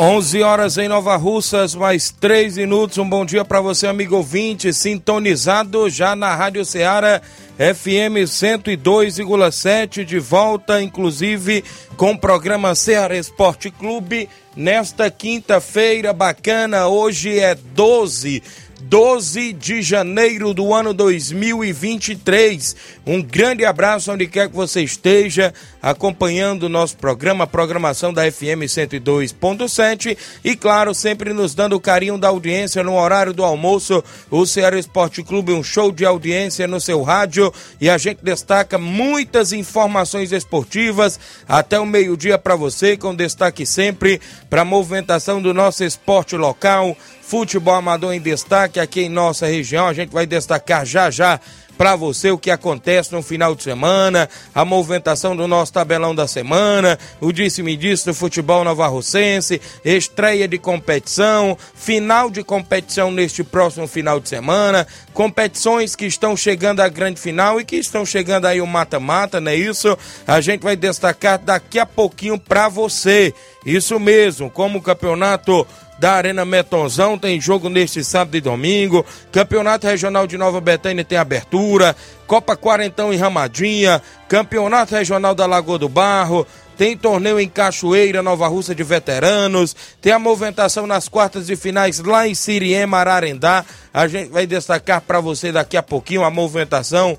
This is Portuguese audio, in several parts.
11 horas em Nova Russas, mais 3 minutos. Um bom dia para você, amigo ouvinte, sintonizado já na Rádio Ceará FM 102,7, de volta, inclusive, com o programa Ceará Esporte Clube, nesta quinta-feira bacana. Hoje é 12 12 de janeiro do ano 2023. Um grande abraço onde quer que você esteja acompanhando o nosso programa, a programação da FM 102.7 e claro, sempre nos dando o carinho da audiência no horário do almoço. O Ceará Esporte Clube, um show de audiência no seu rádio e a gente destaca muitas informações esportivas até o meio-dia para você, com destaque sempre para a movimentação do nosso esporte local futebol amador em destaque aqui em nossa região. A gente vai destacar já já para você o que acontece no final de semana, a movimentação do nosso tabelão da semana, o disse-me disse do futebol novarrocense, estreia de competição, final de competição neste próximo final de semana, competições que estão chegando à grande final e que estão chegando aí o mata-mata, não é isso? A gente vai destacar daqui a pouquinho para você. Isso mesmo, como o campeonato da Arena Metonzão tem jogo neste sábado e domingo. Campeonato Regional de Nova Betânia tem abertura. Copa Quarentão em Ramadinha. Campeonato Regional da Lagoa do Barro. Tem torneio em Cachoeira, Nova Russa de Veteranos. Tem a movimentação nas quartas de finais lá em Siriema, Ararendá. A gente vai destacar para você daqui a pouquinho a movimentação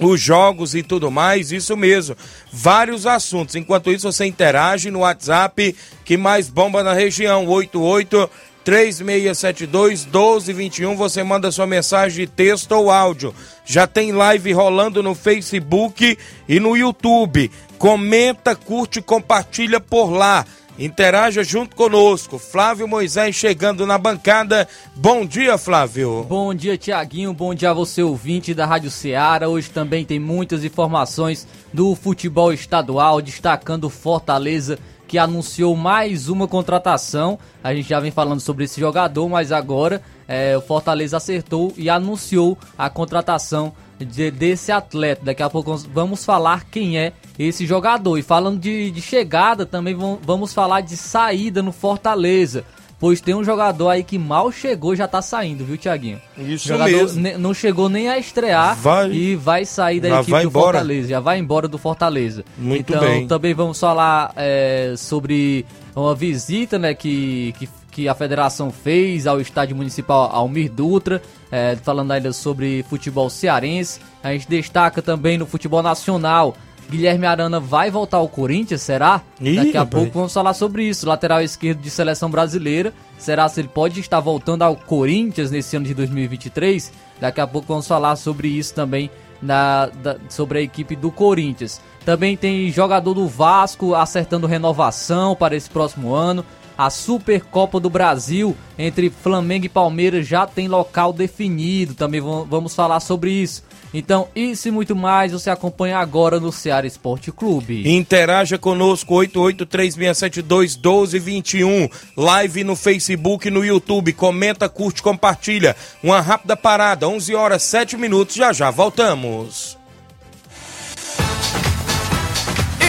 os jogos e tudo mais, isso mesmo. Vários assuntos. Enquanto isso, você interage no WhatsApp que mais bomba na região, 88 3672 1221. Você manda sua mensagem de texto ou áudio. Já tem live rolando no Facebook e no YouTube. Comenta, curte, compartilha por lá. Interaja junto conosco. Flávio Moisés chegando na bancada. Bom dia, Flávio. Bom dia, Tiaguinho. Bom dia a você, ouvinte da Rádio Ceará. Hoje também tem muitas informações do futebol estadual, destacando Fortaleza, que anunciou mais uma contratação. A gente já vem falando sobre esse jogador, mas agora é, o Fortaleza acertou e anunciou a contratação de, desse atleta. Daqui a pouco vamos falar quem é esse jogador. E falando de, de chegada, também vamos falar de saída no Fortaleza. Pois tem um jogador aí que mal chegou já tá saindo, viu, Tiaguinho? Isso jogador mesmo. Não chegou nem a estrear vai, e vai sair da equipe do embora. Fortaleza. Já vai embora do Fortaleza. Muito então, bem. também vamos falar é, sobre uma visita né, que, que, que, a federação fez ao estádio municipal Almir Dutra, é, falando ainda sobre futebol cearense. A gente destaca também no futebol nacional Guilherme Arana vai voltar ao Corinthians, será? Ih, Daqui a rapaz. pouco vamos falar sobre isso. Lateral esquerdo de seleção brasileira. Será se ele pode estar voltando ao Corinthians nesse ano de 2023? Daqui a pouco vamos falar sobre isso também na, da, sobre a equipe do Corinthians. Também tem jogador do Vasco acertando renovação para esse próximo ano. A Supercopa do Brasil entre Flamengo e Palmeiras já tem local definido. Também vamos falar sobre isso. Então, isso e muito mais você acompanha agora no Ceará Esporte Clube. Interaja conosco, 8836721221. Live no Facebook e no YouTube. Comenta, curte, compartilha. Uma rápida parada, 11 horas 7 minutos. Já já voltamos.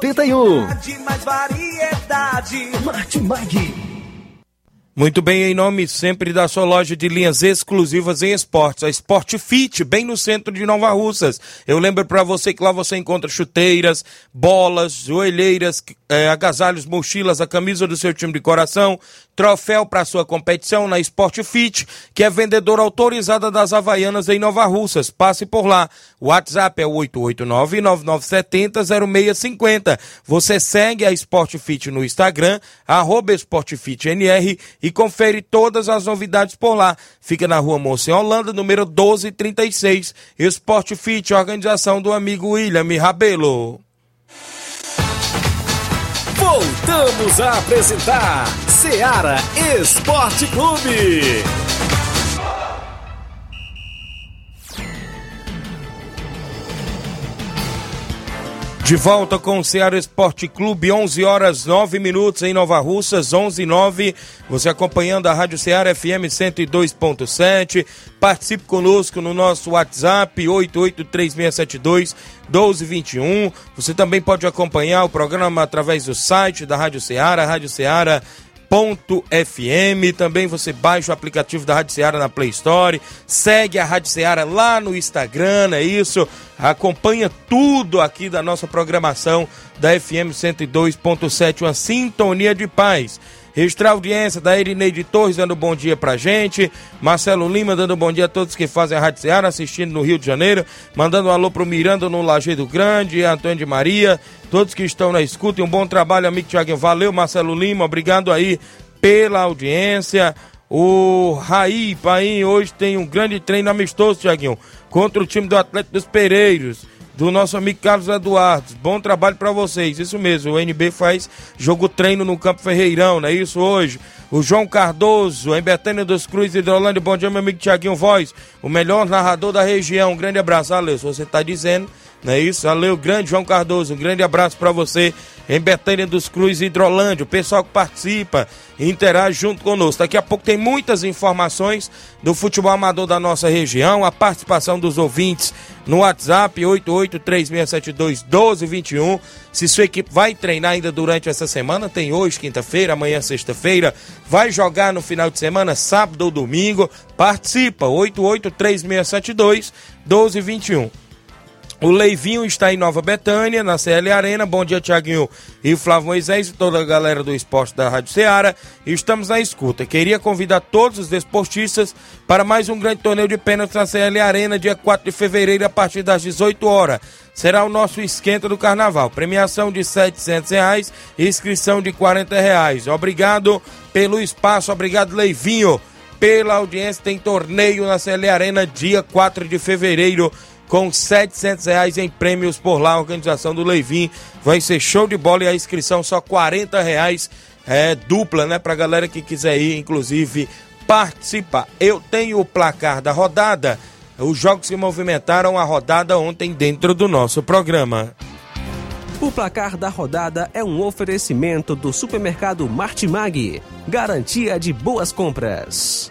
81. Mais variedade. Mate Mag. Muito bem, em nome sempre da sua loja de linhas exclusivas em esportes, a Sport Fit, bem no centro de Nova Russas. Eu lembro para você que lá você encontra chuteiras, bolas, joelheiras, eh, agasalhos, mochilas, a camisa do seu time de coração, troféu para sua competição na Sport Fit, que é vendedora autorizada das Havaianas em Nova Russas. Passe por lá. O WhatsApp é o 889-9970-0650. Você segue a Sport Fit no Instagram, arroba SportFitNR e confere todas as novidades por lá. Fica na rua Moça Holanda, número 1236. Sport Fit, organização do amigo William Rabelo. Voltamos a apresentar Seara Esporte Clube. De volta com o Ceará Esporte Clube, 11 horas 9 minutos em Nova Russas, 11 e 9. Você acompanhando a Rádio Ceará FM 102.7. Participe conosco no nosso WhatsApp 883672 1221. Você também pode acompanhar o programa através do site da Rádio Ceará, Rádio Ceará FM. Também você baixa o aplicativo da Rádio Ceará na Play Store. Segue a Rádio Ceará lá no Instagram, é isso. Acompanha tudo aqui da nossa programação da FM 102.7, uma sintonia de paz. Registrar a audiência da Erineide Torres dando bom dia pra gente. Marcelo Lima dando bom dia a todos que fazem a Rádio Ceará, assistindo no Rio de Janeiro. Mandando um alô pro Miranda no Lajeado Grande, Antônio de Maria. Todos que estão na escuta. E um bom trabalho, amigo Tiaguinho. Valeu, Marcelo Lima. Obrigado aí pela audiência. O Raí Paim hoje tem um grande treino amistoso, Tiaguinho, contra o time do Atlético dos Pereiros do nosso amigo Carlos Eduardo. Bom trabalho para vocês, isso mesmo. O NB faz jogo treino no Campo Ferreirão, não é isso hoje? O João Cardoso, em Betânia dos Cruz, Hidrolândia. Bom dia, meu amigo Tiaguinho Voz, o melhor narrador da região. Um grande abraço. Se você tá dizendo, não é isso? Valeu, grande João Cardoso. Um grande abraço para você em Betânia dos Cruz, Hidrolândia. O pessoal que participa e interage junto conosco. Daqui a pouco tem muitas informações do futebol amador da nossa região, a participação dos ouvintes no WhatsApp 8836721221. Se sua equipe vai treinar ainda durante essa semana, tem hoje, quinta-feira, amanhã, sexta-feira, vai jogar no final de semana, sábado ou domingo, participa 8836721221. O Leivinho está em Nova Betânia, na CL Arena. Bom dia, Tiaguinho e Flávio Moisés e toda a galera do esporte da Rádio Ceará. Estamos na escuta. Queria convidar todos os desportistas para mais um grande torneio de pênaltis na CL Arena, dia 4 de fevereiro, a partir das 18 horas. Será o nosso esquenta do carnaval. Premiação de 700 reais, inscrição de 40 reais. Obrigado pelo espaço, obrigado, Leivinho, pela audiência. Tem torneio na CL Arena, dia 4 de fevereiro com 700 reais em prêmios por lá. A organização do Leivin vai ser show de bola e a inscrição só 40 reais é, dupla, né? Pra galera que quiser ir, inclusive, participar. Eu tenho o placar da rodada, os jogos que movimentaram a rodada ontem dentro do nosso programa. O placar da rodada é um oferecimento do supermercado Martimag. Garantia de boas compras.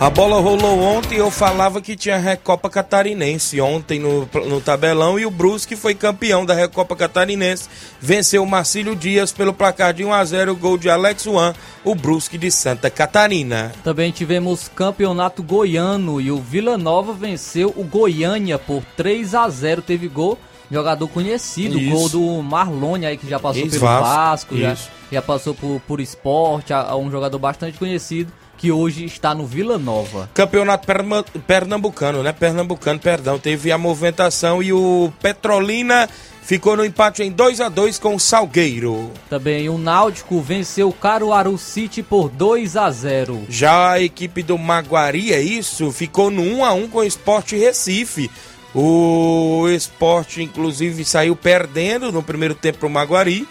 A bola rolou ontem, eu falava que tinha Recopa Catarinense ontem no, no tabelão e o Brusque foi campeão da Recopa Catarinense, venceu o Marcílio Dias pelo placar de 1 a 0, gol de Alex Juan, o Brusque de Santa Catarina. Também tivemos campeonato goiano e o Vila Nova venceu o Goiânia por 3 a 0, teve gol jogador conhecido, Isso. gol do Marlone aí que já passou pelo Vasco, já, já passou por, por esporte, a- a um jogador bastante conhecido. Que hoje está no Vila Nova. Campeonato Perma- Pernambucano, né? Pernambucano, perdão. Teve a movimentação e o Petrolina ficou no empate em 2 a 2 com o Salgueiro. Também o Náutico venceu o Caruaru City por 2 a 0. Já a equipe do Maguari, é isso, ficou no 1 a 1 com o Sport Recife. O Sport, inclusive, saiu perdendo no primeiro tempo pro Maguari.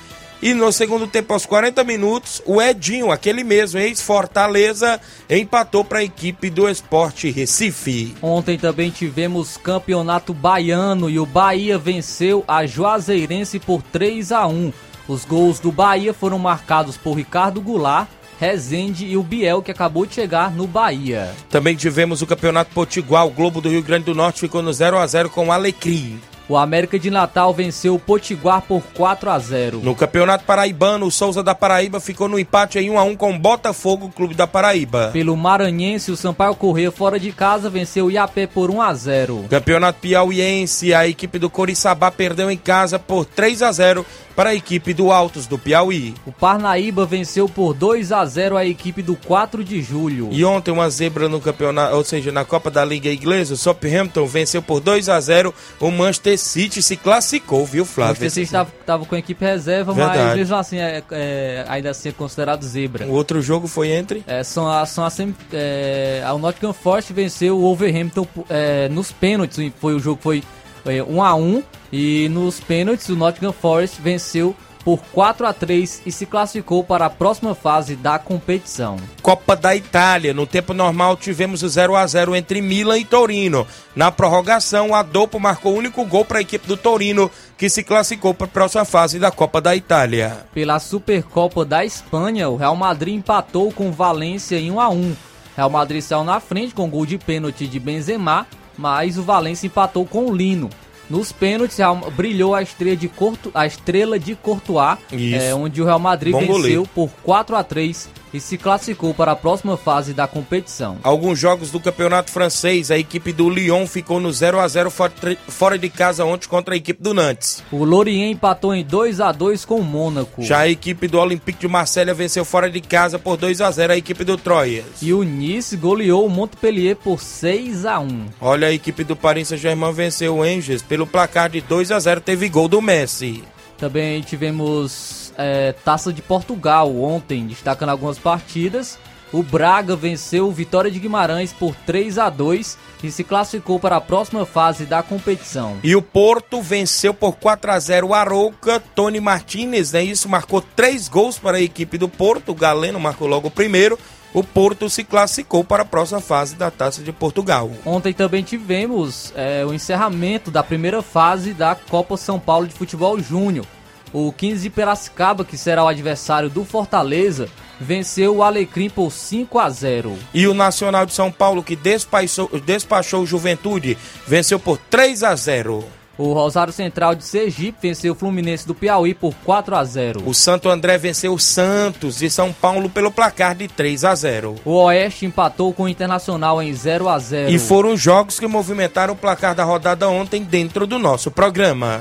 E no segundo tempo, aos 40 minutos, o Edinho, aquele mesmo, ex-Fortaleza, empatou para a equipe do Sport Recife. Ontem também tivemos campeonato baiano e o Bahia venceu a Juazeirense por 3 a 1. Os gols do Bahia foram marcados por Ricardo Goulart, Rezende e o Biel que acabou de chegar no Bahia. Também tivemos o Campeonato Potiguar. O Globo do Rio Grande do Norte ficou no 0 a 0 com o Alecrim. O América de Natal venceu o Potiguar por 4 a 0. No Campeonato Paraibano, o Souza da Paraíba ficou no empate em 1 a 1 com o Botafogo, Clube da Paraíba. Pelo Maranhense, o Sampaio Corrêa fora de casa venceu o Iapé por 1 a 0. Campeonato Piauiense, a equipe do Coriçaba perdeu em casa por 3 a 0 para a equipe do Altos do Piauí. O Parnaíba venceu por 2 a 0 a equipe do 4 de julho. E ontem uma zebra no campeonato, ou seja, na Copa da Liga Inglesa, o Southampton venceu por 2 a 0 o Manchester City se classificou, viu, O Flávio? Manchester City estava, com a equipe reserva, mas Verdade. mesmo assim, é, é- ainda assim é considerado zebra. O outro jogo foi entre É, são a, são a, é, a- o Nottingham Forest venceu o Wolverhampton é, nos pênaltis. Foi o jogo foi é, 1 a 1 e nos pênaltis o Nottingham Forest venceu por 4 a 3 e se classificou para a próxima fase da competição. Copa da Itália. No tempo normal tivemos o 0 a 0 entre Milan e Torino. Na prorrogação, o Adolfo marcou o único gol para a equipe do Torino, que se classificou para a próxima fase da Copa da Itália. Pela Supercopa da Espanha, o Real Madrid empatou com o Valência em 1 a 1. Real Madrid saiu na frente com gol de pênalti de Benzema, mas o Valência empatou com o Lino. Nos pênaltis, brilhou a estrela de, Corto, a estrela de Courtois, é, onde o Real Madrid Bom venceu goleiro. por 4 a 3 e se classificou para a próxima fase da competição. Alguns jogos do Campeonato Francês, a equipe do Lyon ficou no 0 a 0 fora- de casa ontem contra a equipe do Nantes. O Lorient empatou em 2 a 2 com o Mônaco. Já a equipe do Olympique de Marselha venceu fora de casa por 2 a 0 a equipe do Troyes. E o Nice goleou o Montpellier por 6 a 1. Olha, a equipe do Paris Saint-Germain venceu o Angers pelo placar de 2 a 0 teve gol do Messi. Também tivemos é, Taça de Portugal ontem, destacando algumas partidas. O Braga venceu o Vitória de Guimarães por 3 a 2 e se classificou para a próxima fase da competição. E o Porto venceu por 4 a 0 o Arouca. Tony Martinez, né? Isso marcou três gols para a equipe do Porto. O Galeno marcou logo o primeiro. O Porto se classificou para a próxima fase da Taça de Portugal. Ontem também tivemos é, o encerramento da primeira fase da Copa São Paulo de Futebol Júnior. O 15 de Piracicaba, que será o adversário do Fortaleza, venceu o Alecrim por 5 a 0. E o Nacional de São Paulo, que despachou, despachou o Juventude, venceu por 3 a 0. O Rosário Central de Sergipe venceu o Fluminense do Piauí por 4 a 0. O Santo André venceu o Santos de São Paulo pelo placar de 3 a 0. O Oeste empatou com o Internacional em 0 a 0. E foram jogos que movimentaram o placar da rodada ontem dentro do nosso programa.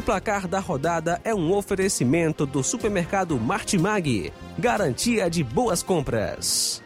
O placar da rodada é um oferecimento do supermercado Martimag. Garantia de boas compras.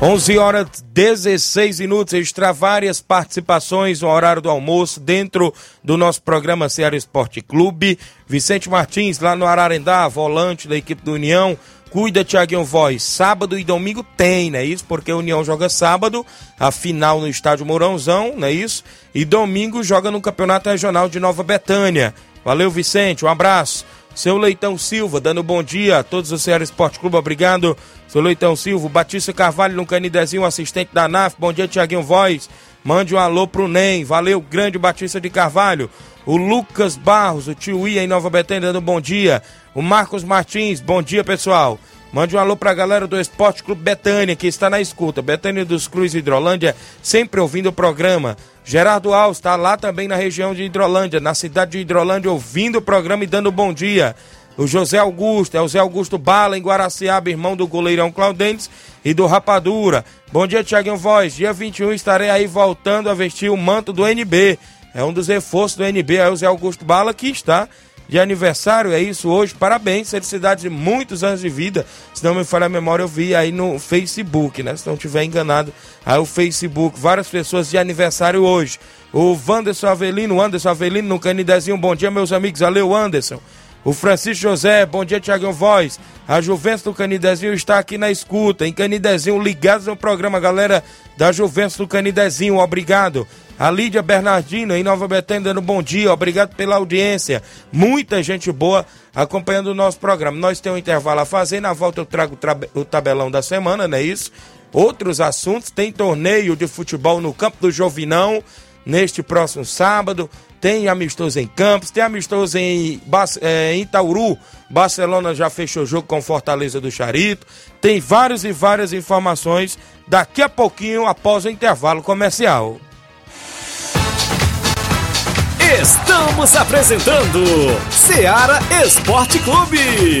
Onze horas 16 minutos, extra várias participações no horário do almoço dentro do nosso programa Ceará Esporte Clube. Vicente Martins, lá no Ararendá, volante da equipe do União. Cuida, Tiaguinho Voz. Sábado e domingo tem, não é isso? Porque a União joga sábado, a final no estádio Mourãozão, não é isso? E domingo joga no Campeonato Regional de Nova Betânia. Valeu, Vicente, um abraço. Seu Leitão Silva, dando bom dia a todos do Ceará Esporte Clube, obrigado. Seu Leitão Silva, Batista Carvalho no Canidezinho, assistente da NAF, bom dia, Tiaguinho Voz. Mande um alô pro NEM, valeu, grande Batista de Carvalho. O Lucas Barros, o tio Ia em Nova Betânia, dando bom dia. O Marcos Martins, bom dia, pessoal. Mande um alô pra galera do Esporte Clube Betânia, que está na escuta. Betânia dos Cruz Hidrolândia, sempre ouvindo o programa. Gerardo Alves está lá também na região de Hidrolândia, na cidade de Hidrolândia, ouvindo o programa e dando bom dia. O José Augusto, é o Zé Augusto Bala, em Guaraciaba, irmão do goleirão Claudentes e do Rapadura. Bom dia, Tiaguinho Voz. Dia 21 estarei aí voltando a vestir o manto do NB. É um dos reforços do NB, é o Zé Augusto Bala, que está de aniversário, é isso hoje. Parabéns, felicidade de muitos anos de vida. Se não me falha a memória, eu vi aí no Facebook, né? Se não tiver enganado, aí o Facebook, várias pessoas de aniversário hoje. O Wanderson Avelino, Anderson Avelino no Canidezinho, bom dia, meus amigos. Valeu, Anderson. O Francisco José, bom dia, Tiaguinho Voz. A Juventus do Canidezinho está aqui na escuta, em Canidezinho, ligados no programa, galera da Juventus do Canidezinho, obrigado. A Lídia Bernardino, em Nova Betânia, dando bom dia, obrigado pela audiência. Muita gente boa acompanhando o nosso programa. Nós temos um intervalo a fazer, na volta eu trago o tabelão da semana, não é isso? Outros assuntos, tem torneio de futebol no Campo do Jovinão, neste próximo sábado tem amistoso em Campos, tem amistoso em, é, em Itauru. Barcelona já fechou o jogo com Fortaleza do Charito. Tem várias e várias informações daqui a pouquinho após o intervalo comercial. Estamos apresentando Seara Esporte Clube.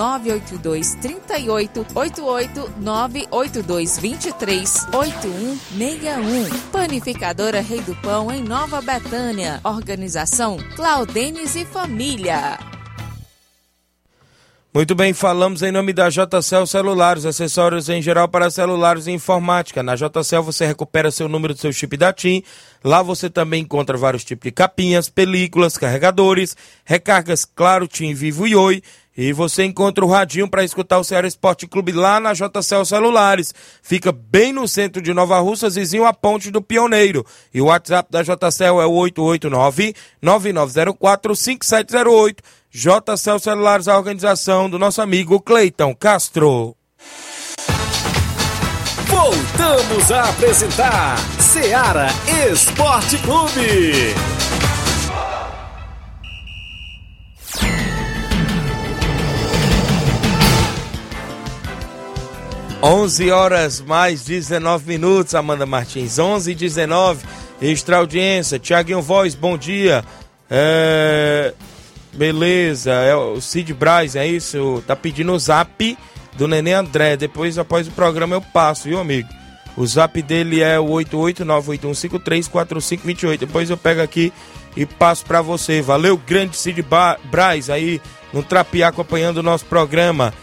982 38 88 982 23 8161. Panificadora Rei do Pão em Nova Betânia. Organização Claudenes e Família. Muito bem, falamos em nome da JCL Celulares, acessórios em geral para celulares e informática. Na JCL você recupera seu número do seu chip da TIM. Lá você também encontra vários tipos de capinhas, películas, carregadores, recargas Claro, TIM, Vivo e Oi. E você encontra o radinho para escutar o Ceará Esporte Clube lá na JCL Celulares. Fica bem no centro de Nova Russas, vizinho à Ponte do Pioneiro. E o WhatsApp da JCL é o 889-9904-5708. JCL Celulares, a organização do nosso amigo Cleiton Castro. Voltamos a apresentar Seara Esporte Clube. 11 horas mais 19 minutos, Amanda Martins. 11 e 19, extra audiência. Tiaguinho Voz, bom dia. É... Beleza, é o Cid Braz, é isso? Tá pedindo o zap do Nenê André. Depois, após o programa, eu passo, viu, amigo? O zap dele é o 88981534528. Depois eu pego aqui e passo para você. Valeu, grande Cid Braz aí no Trapiá acompanhando o nosso programa.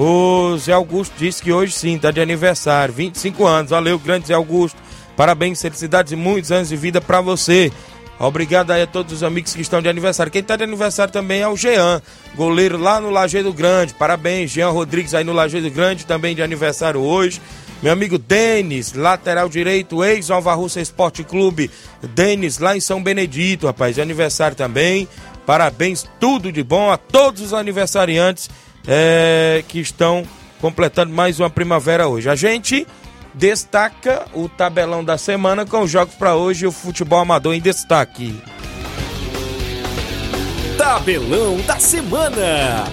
O Zé Augusto disse que hoje sim, tá de aniversário, 25 anos. Valeu, grande Zé Augusto. Parabéns, felicidades e muitos anos de vida para você. Obrigado aí a todos os amigos que estão de aniversário. Quem está de aniversário também é o Jean, goleiro lá no Lajeado Grande. Parabéns, Jean Rodrigues aí no Lajeado Grande, também de aniversário hoje. Meu amigo Denis, lateral direito, ex-Nova Russa Esporte Clube. Denis, lá em São Benedito, rapaz, de aniversário também. Parabéns, tudo de bom a todos os aniversariantes é, que estão completando mais uma primavera hoje. A gente destaca o tabelão da semana com os jogos para hoje e o futebol amador em destaque. Tabelão da semana.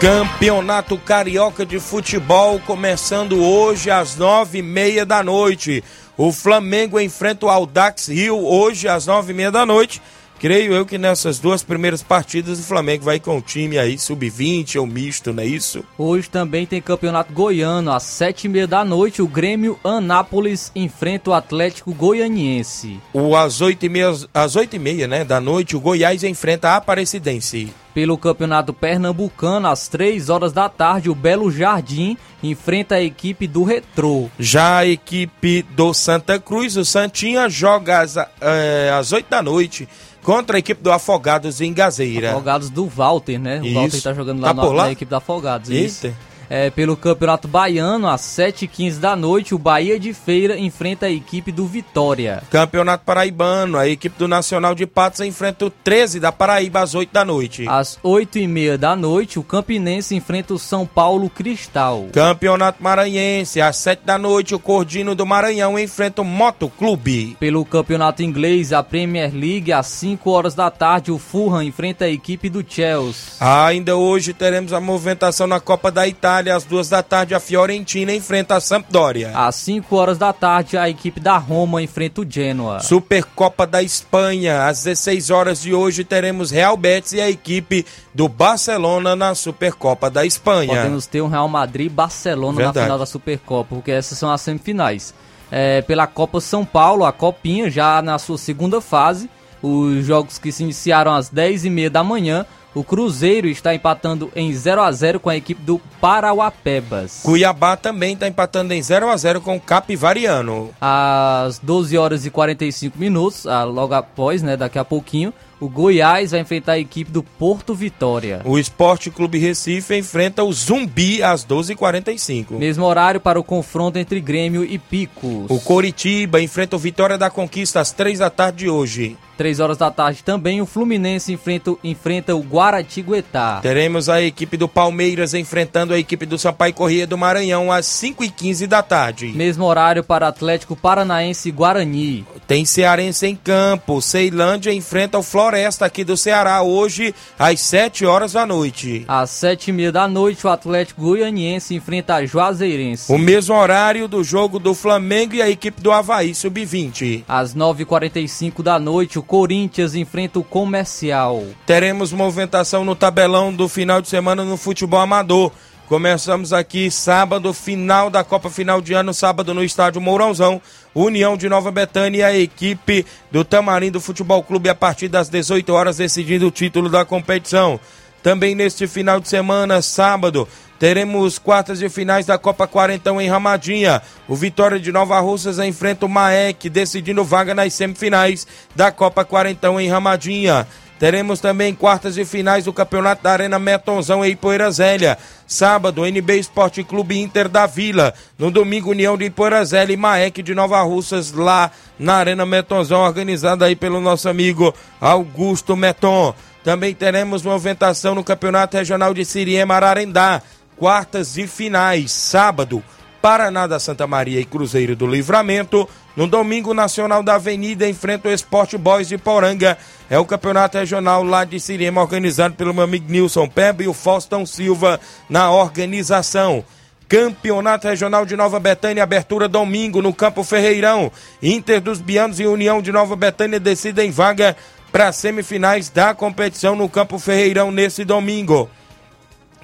Campeonato Carioca de Futebol começando hoje às nove e meia da noite. O Flamengo enfrenta o Aldax Rio hoje às nove e meia da noite Creio eu que nessas duas primeiras partidas o Flamengo vai com o time aí sub-20 ou misto, não é isso? Hoje também tem campeonato goiano, às sete e meia da noite, o Grêmio Anápolis enfrenta o Atlético Goianiense. O às oito e meia, às oito e meia né, da noite, o Goiás enfrenta a Aparecidense. Pelo campeonato pernambucano, às três horas da tarde, o Belo Jardim enfrenta a equipe do Retrô. Já a equipe do Santa Cruz, o Santinha, joga às, é, às 8 da noite contra a equipe do Afogados em Gazeira. Afogados do Walter, né? O Isso. Walter tá jogando lá, tá na, na equipe do Afogados. Isso. É, pelo Campeonato Baiano, às 7h15 da noite, o Bahia de Feira enfrenta a equipe do Vitória. Campeonato Paraibano, a equipe do Nacional de Patos enfrenta o 13 da Paraíba às 8 da noite. Às 8h30 da noite, o Campinense enfrenta o São Paulo Cristal. Campeonato Maranhense, às 7 da noite, o Cordino do Maranhão enfrenta o Moto Clube. Pelo Campeonato Inglês, a Premier League, às 5 horas da tarde, o Fulham enfrenta a equipe do Chelsea. Ainda hoje teremos a movimentação na Copa da Itália às duas da tarde, a Fiorentina enfrenta a Sampdoria. Às 5 horas da tarde, a equipe da Roma enfrenta o Genoa. Supercopa da Espanha, às 16 horas de hoje, teremos Real Betis e a equipe do Barcelona na Supercopa da Espanha. Podemos ter um Real Madrid e Barcelona Verdade. na final da Supercopa, porque essas são as semifinais. É, pela Copa São Paulo, a Copinha, já na sua segunda fase, os jogos que se iniciaram às 10h30 da manhã, o Cruzeiro está empatando em 0 a 0 com a equipe do Parauapebas. Cuiabá também está empatando em 0 a 0 com o Capivariano. Às 12 horas e 45 minutos, ah, logo após, né, daqui a pouquinho, o Goiás vai enfrentar a equipe do Porto Vitória. O Esporte Clube Recife enfrenta o Zumbi às 12h45. Mesmo horário para o confronto entre Grêmio e Picos. O Coritiba enfrenta o Vitória da Conquista às 3 da tarde de hoje. 3 horas da tarde também o Fluminense enfrenta, enfrenta o Guaratinguetá. Teremos a equipe do Palmeiras enfrentando a equipe do Sampaio Corrêa do Maranhão às 5h15 da tarde. Mesmo horário para Atlético Paranaense e Guarani. Tem Cearense em campo. Ceilândia enfrenta o Floresta aqui do Ceará hoje às 7 horas da noite. Às 7 e meia da noite o Atlético Goianiense enfrenta a Juazeirense. O mesmo horário do jogo do Flamengo e a equipe do Havaí Sub-20. Às 9h45 da noite o Corinthians enfrenta o Comercial. Teremos movimentação no tabelão do final de semana no futebol amador. Começamos aqui sábado, final da Copa Final de Ano, sábado no estádio Mourãozão. União de Nova Betânia e a equipe do Tamarindo Futebol Clube a partir das 18 horas decidindo o título da competição. Também neste final de semana, sábado, teremos quartas de finais da Copa Quarentão em Ramadinha. O Vitória de Nova Russas enfrenta o Maek, decidindo vaga nas semifinais da Copa Quarentão em Ramadinha. Teremos também quartas de finais do Campeonato da Arena Metonzão em Ipoeira Zélia. Sábado, NB Esporte Clube Inter da Vila. No domingo, União de Ipoeira Zélia e Maek de Nova Russas lá na Arena Metonzão, organizada aí pelo nosso amigo Augusto Meton. Também teremos movimentação no Campeonato Regional de Siriema Ararendá quartas de finais, sábado, Paraná da Santa Maria e Cruzeiro do Livramento. No domingo, Nacional da Avenida enfrenta o Esporte Boys de Poranga. É o campeonato regional lá de Sirema, organizado pelo meu amigo Nilson Pembe e o Faustão Silva na organização. Campeonato Regional de Nova Betânia, abertura domingo no Campo Ferreirão. Inter dos Bianos e União de Nova Betânia decidem vaga para semifinais da competição no Campo Ferreirão nesse domingo.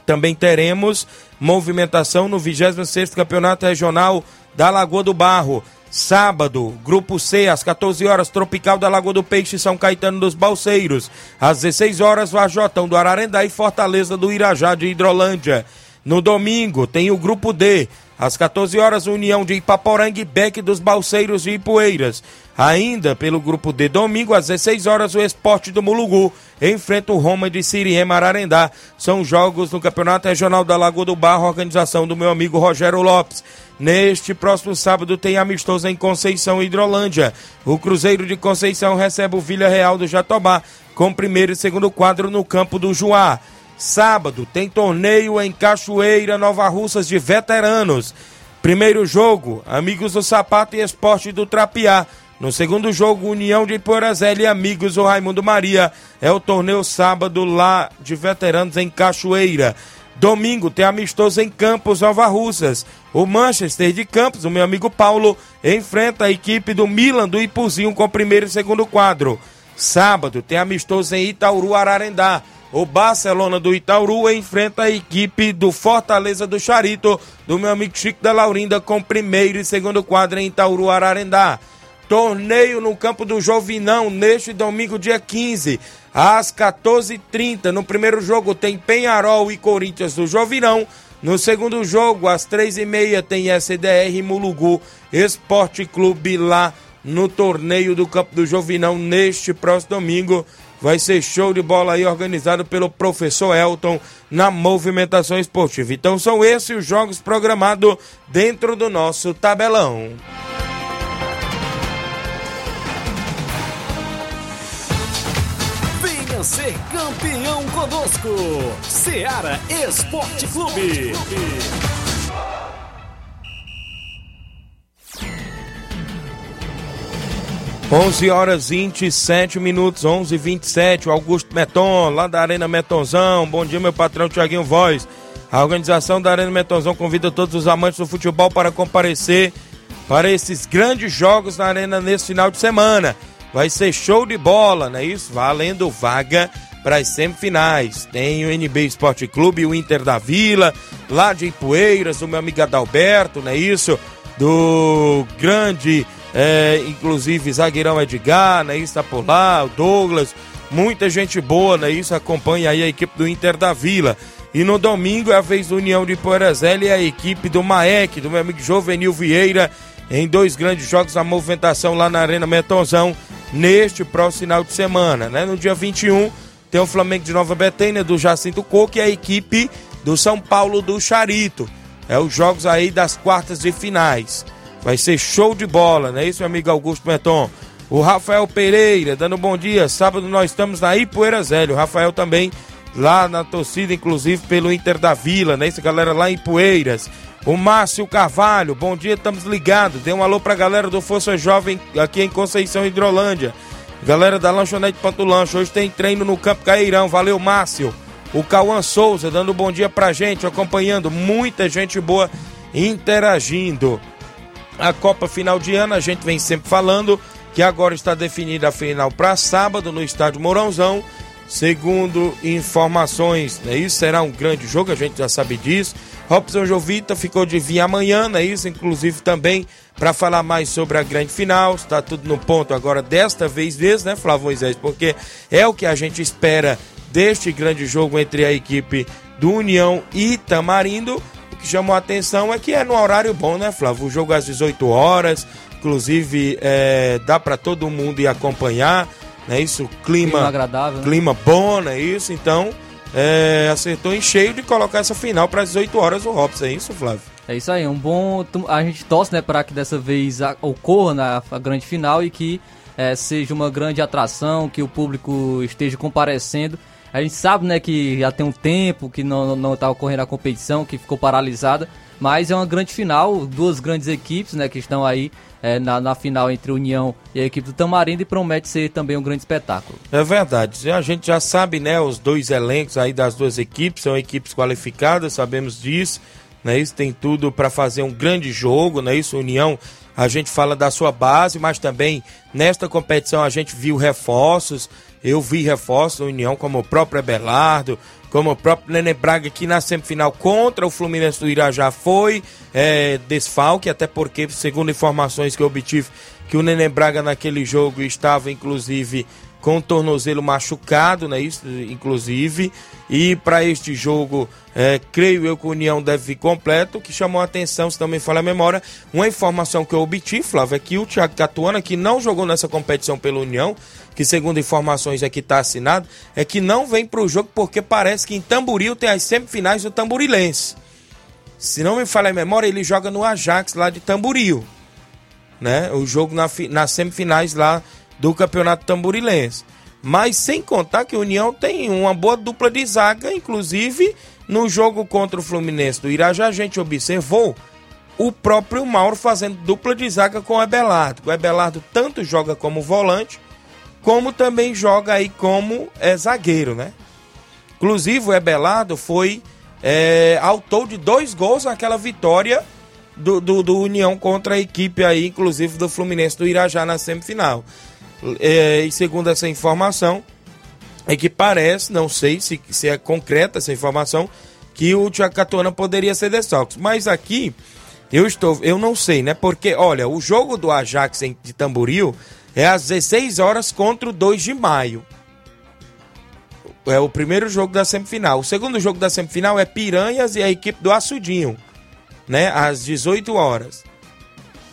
Também teremos movimentação no 26º Campeonato Regional da Lagoa do Barro. Sábado, Grupo C, às 14 horas, Tropical da Lagoa do Peixe, São Caetano dos Balseiros. Às 16 horas, Vajotão do Ararendá e Fortaleza do Irajá de Hidrolândia. No domingo, tem o Grupo D, às 14 horas, União de Ipaporanga e Beck dos Balseiros de Ipueiras. Ainda pelo grupo D, domingo, às 16 horas, o Esporte do Mulugu enfrenta o Roma de Siriema Ararendá. São jogos no Campeonato Regional da Lagoa do Barro, organização do meu amigo Rogério Lopes. Neste próximo sábado tem amistoso em Conceição Hidrolândia. O Cruzeiro de Conceição recebe o Vila Real do Jatobá com primeiro e segundo quadro no campo do Juá. Sábado tem torneio em Cachoeira, Nova Russas de veteranos. Primeiro jogo, Amigos do Sapato e Esporte do Trapiá. No segundo jogo, União de Porazela e Amigos do Raimundo Maria. É o torneio sábado lá de veteranos em Cachoeira. Domingo tem amistoso em Campos, Nova Russas. O Manchester de Campos, o meu amigo Paulo, enfrenta a equipe do Milan do Ipuzinho com primeiro e segundo quadro. Sábado tem amistoso em Itauru, Ararendá. O Barcelona do Itauru enfrenta a equipe do Fortaleza do Charito, do meu amigo Chico da Laurinda, com primeiro e segundo quadro em Itauru, Ararendá. Torneio no campo do Jovinão, neste domingo, dia 15, às 14h30. No primeiro jogo tem Penharol e Corinthians do Jovinão. No segundo jogo, às 3h30, tem SDR Mulugu Esporte Clube lá no torneio do Campo do Jovinão neste próximo domingo. Vai ser show de bola aí organizado pelo professor Elton na movimentação esportiva. Então são esses os jogos programados dentro do nosso tabelão. Venha ser campeão conosco, Seara Esporte Clube. 11 horas 27 minutos, 11 27 o Augusto Meton, lá da Arena Metonzão. Bom dia, meu patrão Tiaguinho Voz. A organização da Arena Metonzão convida todos os amantes do futebol para comparecer para esses grandes jogos na Arena nesse final de semana. Vai ser show de bola, não é isso? Valendo vaga para as semifinais. Tem o NB Esporte Clube, o Inter da Vila, lá de Ipueiras, o meu amigo Adalberto, não é isso? Do grande é, inclusive zagueirão Edgar, né? Está por lá, o Douglas, muita gente boa, né? Isso acompanha aí a equipe do Inter da Vila. E no domingo é a vez do União de Poeirazel e a equipe do Maek, do meu amigo Jovenil Vieira, em dois grandes jogos, a movimentação lá na Arena Metonzão, neste próximo final de semana, né? No dia 21 tem o Flamengo de Nova Betânia, do Jacinto Coco e a equipe do São Paulo do Charito. É os jogos aí das quartas de finais. Vai ser show de bola, não é isso, meu amigo Augusto Meton? O Rafael Pereira, dando bom dia. Sábado nós estamos na Ipueira Zélio. O Rafael também lá na torcida, inclusive pelo Inter da Vila, né? Isso, galera lá em Poeiras. O Márcio Carvalho, bom dia, estamos ligados. Dê um alô pra galera do Força Jovem aqui em Conceição Hidrolândia. Galera da Lanchonete Panto Lanche, hoje tem treino no Campo Cairão. Valeu, Márcio. O Cauã Souza dando bom dia pra gente, acompanhando. Muita gente boa interagindo a Copa Final de Ano, a gente vem sempre falando que agora está definida a final para sábado no estádio Mourãozão. Segundo informações, né, isso será um grande jogo, a gente já sabe disso. Robson Jovita ficou de vir amanhã, né, isso, inclusive também para falar mais sobre a grande final. Está tudo no ponto agora, desta vez mesmo, né, Flávio Moisés? Porque é o que a gente espera deste grande jogo entre a equipe do União e Tamarindo que chamou a atenção é que é no horário bom, né, Flávio? O jogo às 18 horas, inclusive é, dá para todo mundo ir acompanhar, né? Isso, clima, Clima agradável, né? clima bom, né? Isso, então é, acertou em cheio de colocar essa final para as 18 horas o Robson, é isso, Flávio? É isso aí, um bom. A gente torce, né, para que dessa vez ocorra na a grande final e que é, seja uma grande atração, que o público esteja comparecendo. A gente sabe, né, que já tem um tempo que não, não tá ocorrendo a competição, que ficou paralisada, mas é uma grande final, duas grandes equipes, né, que estão aí é, na, na final entre União e a equipe do Tamarindo e promete ser também um grande espetáculo. É verdade. A gente já sabe, né? Os dois elencos aí das duas equipes são equipes qualificadas, sabemos disso. Né? Isso tem tudo para fazer um grande jogo, né? Isso, União, a gente fala da sua base, mas também nesta competição a gente viu reforços. Eu vi reforços da União, como o próprio Abelardo, como o próprio Nenê Braga, que na semifinal contra o Fluminense do Irajá foi é, desfalque, até porque, segundo informações que eu obtive, que o Nenê Braga naquele jogo estava, inclusive, com o tornozelo machucado, né? Isso, inclusive. E para este jogo, é, creio eu que o União deve vir completo. O que chamou a atenção, se me falha a memória, uma informação que eu obtive, Flávio, é que o Thiago Catuana, que não jogou nessa competição pela União, que segundo informações aqui está assinado, é que não vem para o jogo porque parece que em Tamboril tem as semifinais do Tamborilense. Se não me falha a memória, ele joga no Ajax lá de Tamboril. Né? O jogo na, nas semifinais lá do Campeonato Tamborilense. Mas sem contar que o União tem uma boa dupla de zaga, inclusive no jogo contra o Fluminense do Irajá, a gente observou o próprio Mauro fazendo dupla de zaga com o Abelardo. O Abelardo tanto joga como volante, como também joga aí como é, zagueiro, né? Inclusive o Abelardo foi é, autor de dois gols naquela vitória do, do, do União contra a equipe aí, inclusive do Fluminense do Irajá na semifinal. É, e segundo essa informação, é que parece, não sei se, se é concreta essa informação, que o Thiago Catuana poderia ser desfalque. Mas aqui, eu estou, eu não sei, né? Porque, olha, o jogo do Ajax de Tamboril é às 16 horas contra o 2 de maio. É o primeiro jogo da semifinal. O segundo jogo da semifinal é Piranhas e a equipe do Açudinho, né? Às 18 horas.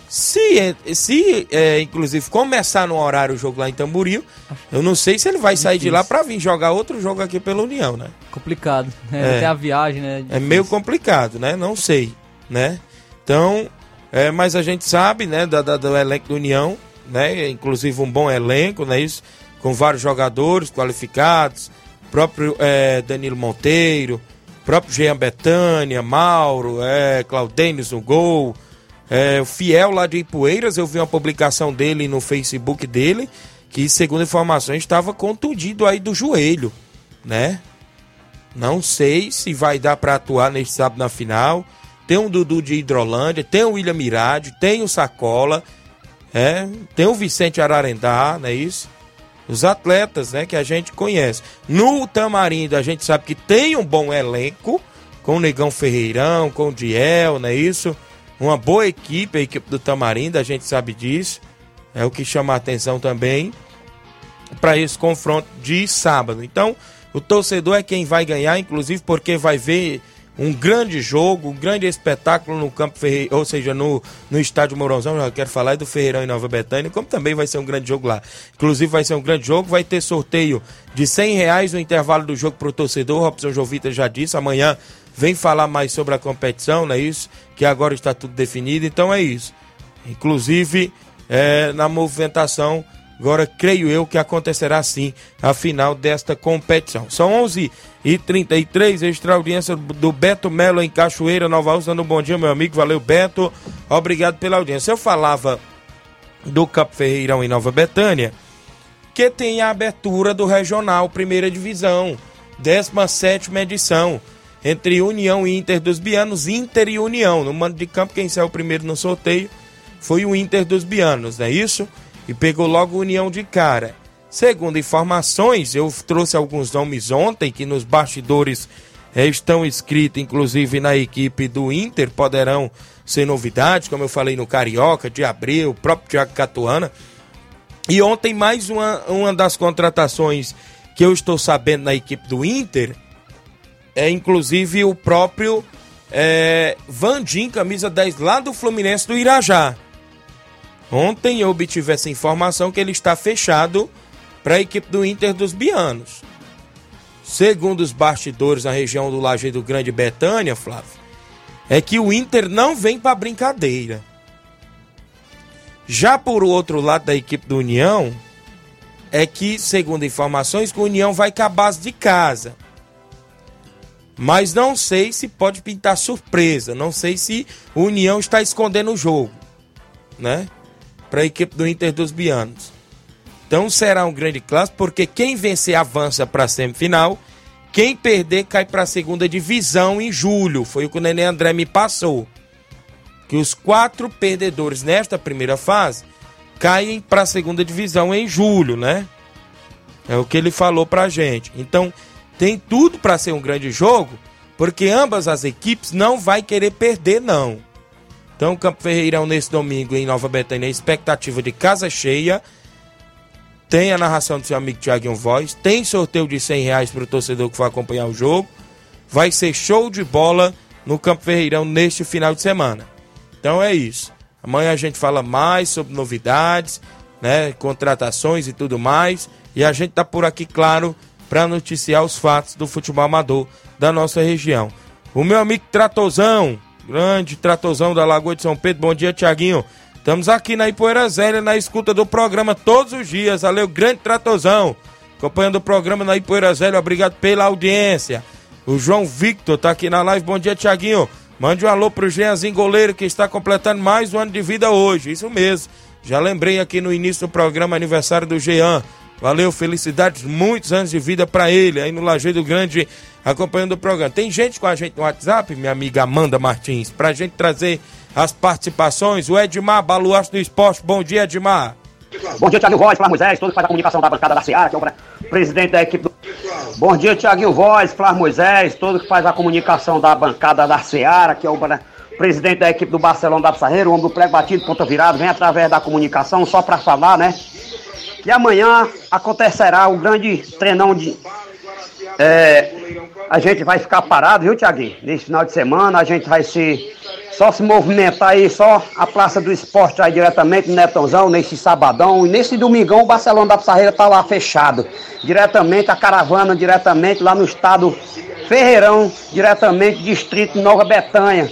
Se, se é, inclusive, começar no horário o jogo lá em Tamboril, eu não sei se ele vai sair de lá para vir jogar outro jogo aqui pela União, né? Complicado. É, É. A viagem, né? É meio complicado, né? Não sei, né? Então, é, mas a gente sabe, né, da, da- do elenco da União, né? Inclusive um bom elenco, né? Isso, com vários jogadores qualificados, próprio é, Danilo Monteiro, próprio Jean Betânia, Mauro, é, Claudênis no gol, é, Fiel lá de Ipueiras, eu vi uma publicação dele no Facebook dele, que segundo informações estava contundido aí do joelho, né? Não sei se vai dar para atuar neste sábado na final. Tem o Dudu de Hidrolândia, tem o William Mirade, tem o Sacola, é, tem o Vicente Ararendá, não é isso? Os atletas, né, que a gente conhece. No Tamarindo, a gente sabe que tem um bom elenco, com o Negão Ferreirão, com o Diel, não é isso? Uma boa equipe, a equipe do Tamarindo, a gente sabe disso. É o que chama a atenção também para esse confronto de sábado. Então, o torcedor é quem vai ganhar, inclusive porque vai ver um grande jogo, um grande espetáculo no Campo Ferreira, ou seja, no, no estádio Mourãozão, já quero falar do Ferreirão em Nova Betânia, como também vai ser um grande jogo lá. Inclusive vai ser um grande jogo, vai ter sorteio de 100 reais no intervalo do jogo para o torcedor, Robson Jovita já disse, amanhã vem falar mais sobre a competição, não é isso? Que agora está tudo definido, então é isso. Inclusive, é, na movimentação Agora, creio eu que acontecerá sim a final desta competição. São 11 e 33 extra audiência do Beto Melo em Cachoeira, Nova Rússia. Um bom dia, meu amigo. Valeu, Beto. Obrigado pela audiência. Eu falava do Campo Ferreirão em Nova Betânia, que tem a abertura do Regional Primeira Divisão, 17 edição, entre União e Inter dos Bianos, Inter e União. No mando de campo, quem saiu primeiro no sorteio foi o Inter dos Bianos, não é isso? E pegou logo União de cara. Segundo informações, eu trouxe alguns nomes ontem que nos bastidores eh, estão escritos, inclusive na equipe do Inter, poderão ser novidades, como eu falei no Carioca, de Abreu, o próprio Thiago Catuana. E ontem mais uma, uma das contratações que eu estou sabendo na equipe do Inter é inclusive o próprio é, Vandim, camisa 10 lá do Fluminense do Irajá. Ontem eu obtive essa informação que ele está fechado para a equipe do Inter dos Bianos. Segundo os bastidores na região do Lajeado Grande Betânia, Flávio, é que o Inter não vem para brincadeira. Já por outro lado da equipe do União, é que, segundo informações, o União vai com a base de casa. Mas não sei se pode pintar surpresa. Não sei se o União está escondendo o jogo, né? Para a equipe do Inter dos Bianos. Então será um grande clássico, porque quem vencer avança para a semifinal. Quem perder cai para a segunda divisão em julho. Foi o que o Nenê André me passou. Que os quatro perdedores nesta primeira fase caem para a segunda divisão em julho, né? É o que ele falou pra gente. Então, tem tudo para ser um grande jogo, porque ambas as equipes não vai querer perder não. Então, Campo Ferreirão nesse domingo em Nova Betânia, expectativa de casa cheia. Tem a narração do seu amigo Thiaguinho Voz, tem sorteio de 100 reais para o torcedor que for acompanhar o jogo. Vai ser show de bola no Campo Ferreirão neste final de semana. Então é isso. Amanhã a gente fala mais sobre novidades, né, contratações e tudo mais. E a gente tá por aqui, claro, para noticiar os fatos do futebol amador da nossa região. O meu amigo Tratozão, grande Tratozão da Lagoa de São Pedro. Bom dia, Tiaguinho. Estamos aqui na Ipoeira Zélia, na escuta do programa todos os dias. Valeu, grande Tratozão. Acompanhando o programa na Ipoeira Zélia, obrigado pela audiência. O João Victor tá aqui na live. Bom dia, Tiaguinho. Mande um alô pro Jeanzinho Goleiro, que está completando mais um ano de vida hoje. Isso mesmo. Já lembrei aqui no início do programa aniversário do Jean. Valeu, felicidades, muitos anos de vida para ele, aí no Lajeado Grande, acompanhando o programa. Tem gente com a gente no WhatsApp, minha amiga Amanda Martins, pra gente trazer as participações. O Edmar, baluarte do esporte. Bom dia, Edmar. Bom dia, Tiaguinho Voz, Flávio Moisés, todo que faz a comunicação da bancada da Seara, que é o pre- presidente da equipe do... Bom dia, Tiaguinho Voz, Flávio Moisés, todo que faz a comunicação da bancada da Seara, que é o pre- presidente da equipe do Barcelona da Pissarreira, o homem do prego batido, ponta virado, vem através da comunicação, só para falar, né? Que amanhã acontecerá o grande treinão de... É, a gente vai ficar parado, viu, Tiaguinho? Nesse final de semana a gente vai se só se movimentar aí, só a Praça do Esporte aí diretamente Netãozão, nesse sabadão. E nesse domingão o Barcelona da Pissarreira tá lá fechado. Diretamente, a caravana diretamente lá no estado Ferreirão, diretamente distrito Nova Betânia.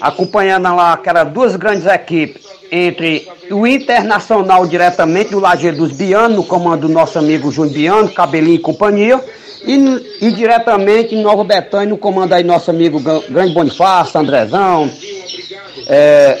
Acompanhando lá aquelas duas grandes equipes, entre o Internacional diretamente do Lajeiro dos Bianos, no comando do nosso amigo Júnior Biano, Cabelinho e companhia. E, e diretamente em Nova Betânia, no comando aí nosso amigo Grande Bonifácio, Andrezão, é,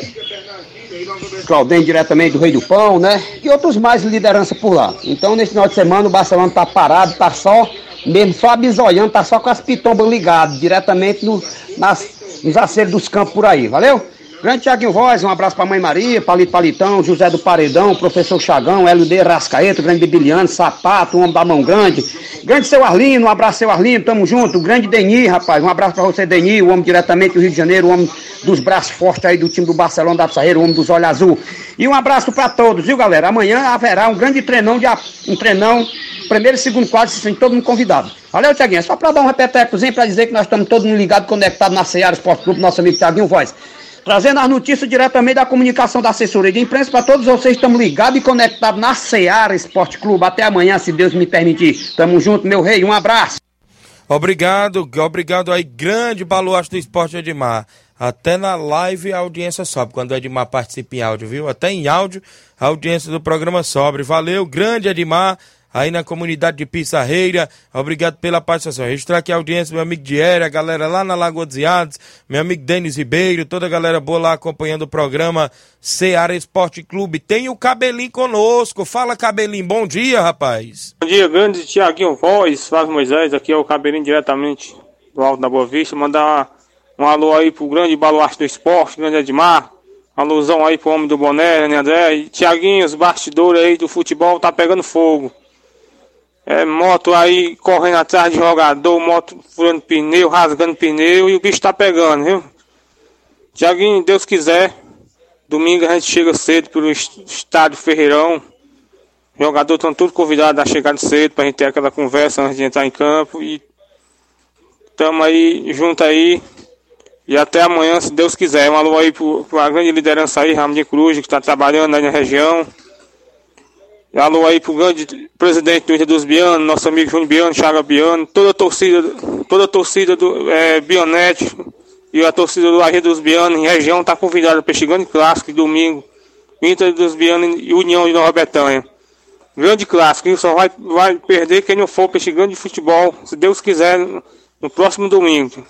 Claudem diretamente do Rei do Pão, né? E outros mais liderança por lá. Então, nesse final de semana, o Barcelona tá parado, tá só, mesmo só abisoiando, tá só com as pitombas ligadas, diretamente no, nas, nos aceros dos campos por aí, valeu? Grande Tiaguinho Voz, um abraço pra Mãe Maria, Palito Palitão, José do Paredão, Professor Chagão, LD Rascaeta, Grande Bibiliano, Sapato, Homem da Mão Grande. Grande Seu Arlindo, um abraço Seu Arlindo, tamo junto. Grande Deni, rapaz, um abraço pra você, Deni, o homem diretamente do Rio de Janeiro, o homem dos braços fortes aí do time do Barcelona da Pissarreira, o homem dos olhos azul. E um abraço pra todos, viu galera? Amanhã haverá um grande treinão, de, um treinão, primeiro e segundo quadro, se todo mundo convidado. Valeu, Tiaguinho, é só pra dar um repetecozinho pra dizer que nós estamos todos ligados, conectados na Seara Esporte Clube, nosso amigo Tiaguinho Voz trazendo as notícias diretamente da comunicação da assessoria de imprensa para todos vocês. Estamos ligados e conectados na Seara Esporte Clube. Até amanhã, se Deus me permitir. Tamo junto, meu rei. Um abraço. Obrigado, obrigado aí, grande baluarte do esporte Edmar. Até na live a audiência sobe, quando o Edmar participa em áudio, viu? Até em áudio a audiência do programa sobe. Valeu, grande Edmar aí na comunidade de Pissarreira. Obrigado pela participação. Registrar aqui a audiência, meu amigo Diério, a galera lá na Lagoa dos Iados, meu amigo Denis Ribeiro, toda a galera boa lá acompanhando o programa Seara Esporte Clube. Tem o Cabelinho conosco. Fala, Cabelinho. Bom dia, rapaz. Bom dia, grande Tiaguinho Voz, Flávio Moisés. Aqui é o Cabelinho diretamente do Alto da Boa Vista. Mandar um alô aí pro grande baluarte do esporte, grande Edmar. Alusão aí pro homem do boné, né, André? E Tiaguinho, os bastidores aí do futebol tá pegando fogo. É, moto aí correndo atrás de jogador, moto furando pneu, rasgando pneu e o bicho tá pegando, viu? Tiaguinho, Deus quiser, domingo a gente chega cedo pelo estádio Ferreirão. Jogador estão todos convidados a chegar cedo pra gente ter aquela conversa antes de entrar em campo e tamo aí junto aí. E até amanhã, se Deus quiser. Um alô aí para a grande liderança aí, Ramo de Cruz, que está trabalhando aí na região. Alô aí pro grande presidente do Inter dos Bianos, nosso amigo Júnior Biano, Chaga Biano, toda a torcida, toda a torcida do é, Bionete e a torcida do Arreio dos Bianos em região tá convidada para este grande clássico de domingo, Inter dos Bianos e União de Nova Betânia. Grande clássico, só vai, vai perder quem não for para este grande futebol, se Deus quiser, no próximo domingo.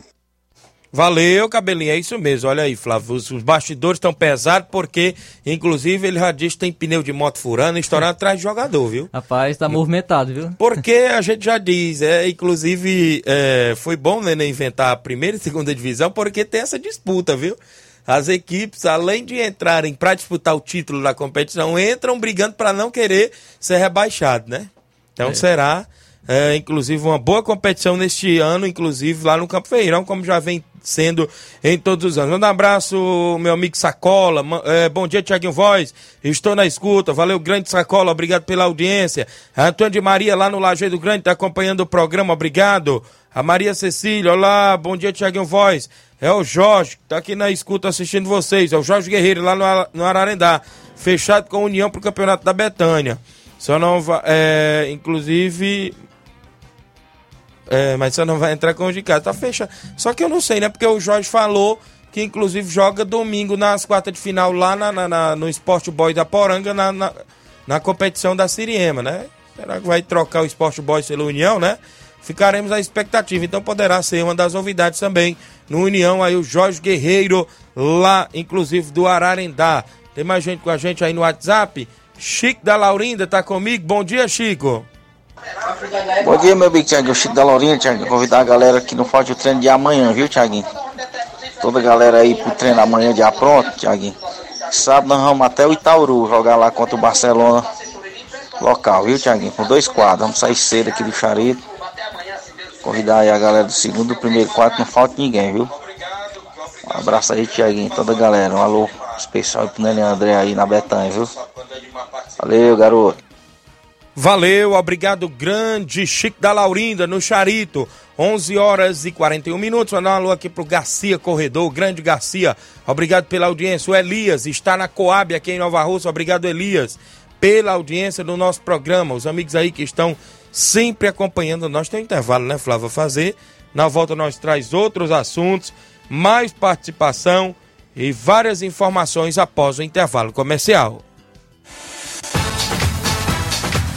Valeu, cabelinho, é isso mesmo. Olha aí, Flávio, os, os bastidores estão pesados porque, inclusive, ele já disse que tem pneu de moto furando e estourando atrás de jogador, viu? Rapaz, tá movimentado, viu? Porque a gente já diz, é, inclusive, é, foi bom né, inventar a primeira e segunda divisão porque tem essa disputa, viu? As equipes, além de entrarem para disputar o título da competição, entram brigando para não querer ser rebaixado, né? Então é. será, é, inclusive, uma boa competição neste ano, inclusive lá no Campo Feirão, como já vem sendo em todos os anos. Manda um abraço, meu amigo Sacola. É, bom dia, Tiaguinho Voz. Estou na escuta. Valeu, grande Sacola. Obrigado pela audiência. Antônio de Maria, lá no Lajeiro Grande, está acompanhando o programa. Obrigado. A Maria Cecília, olá, bom dia, Tiaguinho Voz. É o Jorge, que está aqui na escuta assistindo vocês. É o Jorge Guerreiro, lá no, no Ararendá. Fechado com a União para o Campeonato da Betânia. Só não. É, inclusive, é, mas você não vai entrar com o de casa. Tá fechado. Só que eu não sei, né? Porque o Jorge falou que inclusive joga domingo nas quartas de final lá na, na, na no Sport Boy da Poranga, na, na, na, competição da Siriema, né? Será que vai trocar o Sport Boy pela União, né? Ficaremos à expectativa. Então poderá ser uma das novidades também no União. Aí o Jorge Guerreiro, lá inclusive do Ararendá. Tem mais gente com a gente aí no WhatsApp. Chico da Laurinda tá comigo. Bom dia, Chico. Bom dia, meu Big Thiago. Chico da Lourinha, Thiago. Convidar a galera que não falta o treino de amanhã, viu, Thiaguinho? Toda a galera aí pro treino amanhã já pronto, Thiaguinho. Sábado nós vamos até o Itauru jogar lá contra o Barcelona local, viu, Thiaguinho? Com dois quadros. Vamos sair cedo aqui do Charito. Convidar aí a galera do segundo, do primeiro quadro, não falta ninguém, viu? Um abraço aí, Thiaguinho, toda a galera. Um alô especial pro Nelly André aí na Betanha, viu? Valeu, garoto. Valeu, obrigado grande Chico da Laurinda no Charito. 11 horas e 41 minutos. Mandar um alô aqui pro Garcia Corredor, grande Garcia. Obrigado pela audiência. O Elias está na Coab aqui em Nova Rússia. Obrigado, Elias, pela audiência do nosso programa. Os amigos aí que estão sempre acompanhando. Nós tem um intervalo, né, Flávia? Fazer. Na volta nós traz outros assuntos, mais participação e várias informações após o intervalo comercial.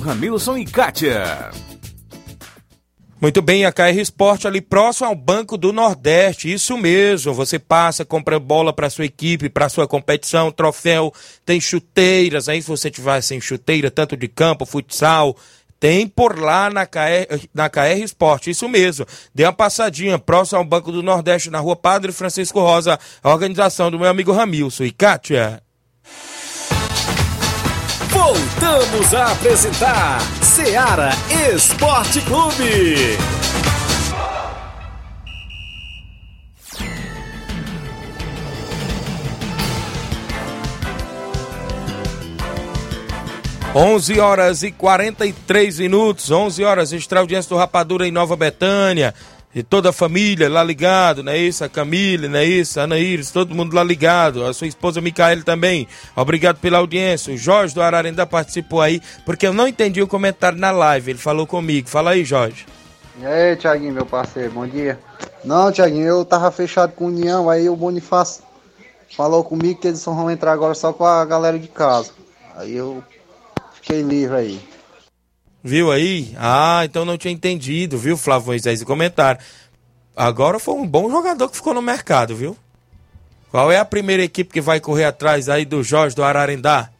Ramilson e Kátia. Muito bem, a KR Esporte ali próximo ao Banco do Nordeste, isso mesmo. Você passa, compra bola para sua equipe, para sua competição, troféu, tem chuteiras, aí se você tiver sem chuteira, tanto de campo, futsal, tem por lá na KR, na KR Esporte, isso mesmo. Dê uma passadinha próximo ao Banco do Nordeste, na rua Padre Francisco Rosa, a organização do meu amigo Ramilson e Kátia. Voltamos a apresentar Seara Esporte Clube. 11 horas e 43 minutos, 11 horas, extra audiência do Rapadura em Nova Betânia. E toda a família lá ligado, não é isso? A Camila, não é isso? A Ana Iris, todo mundo lá ligado. A sua esposa Micaele também. Obrigado pela audiência. O Jorge do Ararendá participou aí, porque eu não entendi o comentário na live. Ele falou comigo. Fala aí, Jorge. E aí, Tiaguinho, meu parceiro, bom dia. Não, Tiaguinho, eu tava fechado com União, aí o Bonifácio falou comigo que eles só vão entrar agora só com a galera de casa. Aí eu fiquei livre aí. Viu aí? Ah, então não tinha entendido, viu, Flávio Moisés, e comentário. Agora foi um bom jogador que ficou no mercado, viu? Qual é a primeira equipe que vai correr atrás aí do Jorge do Ararendá?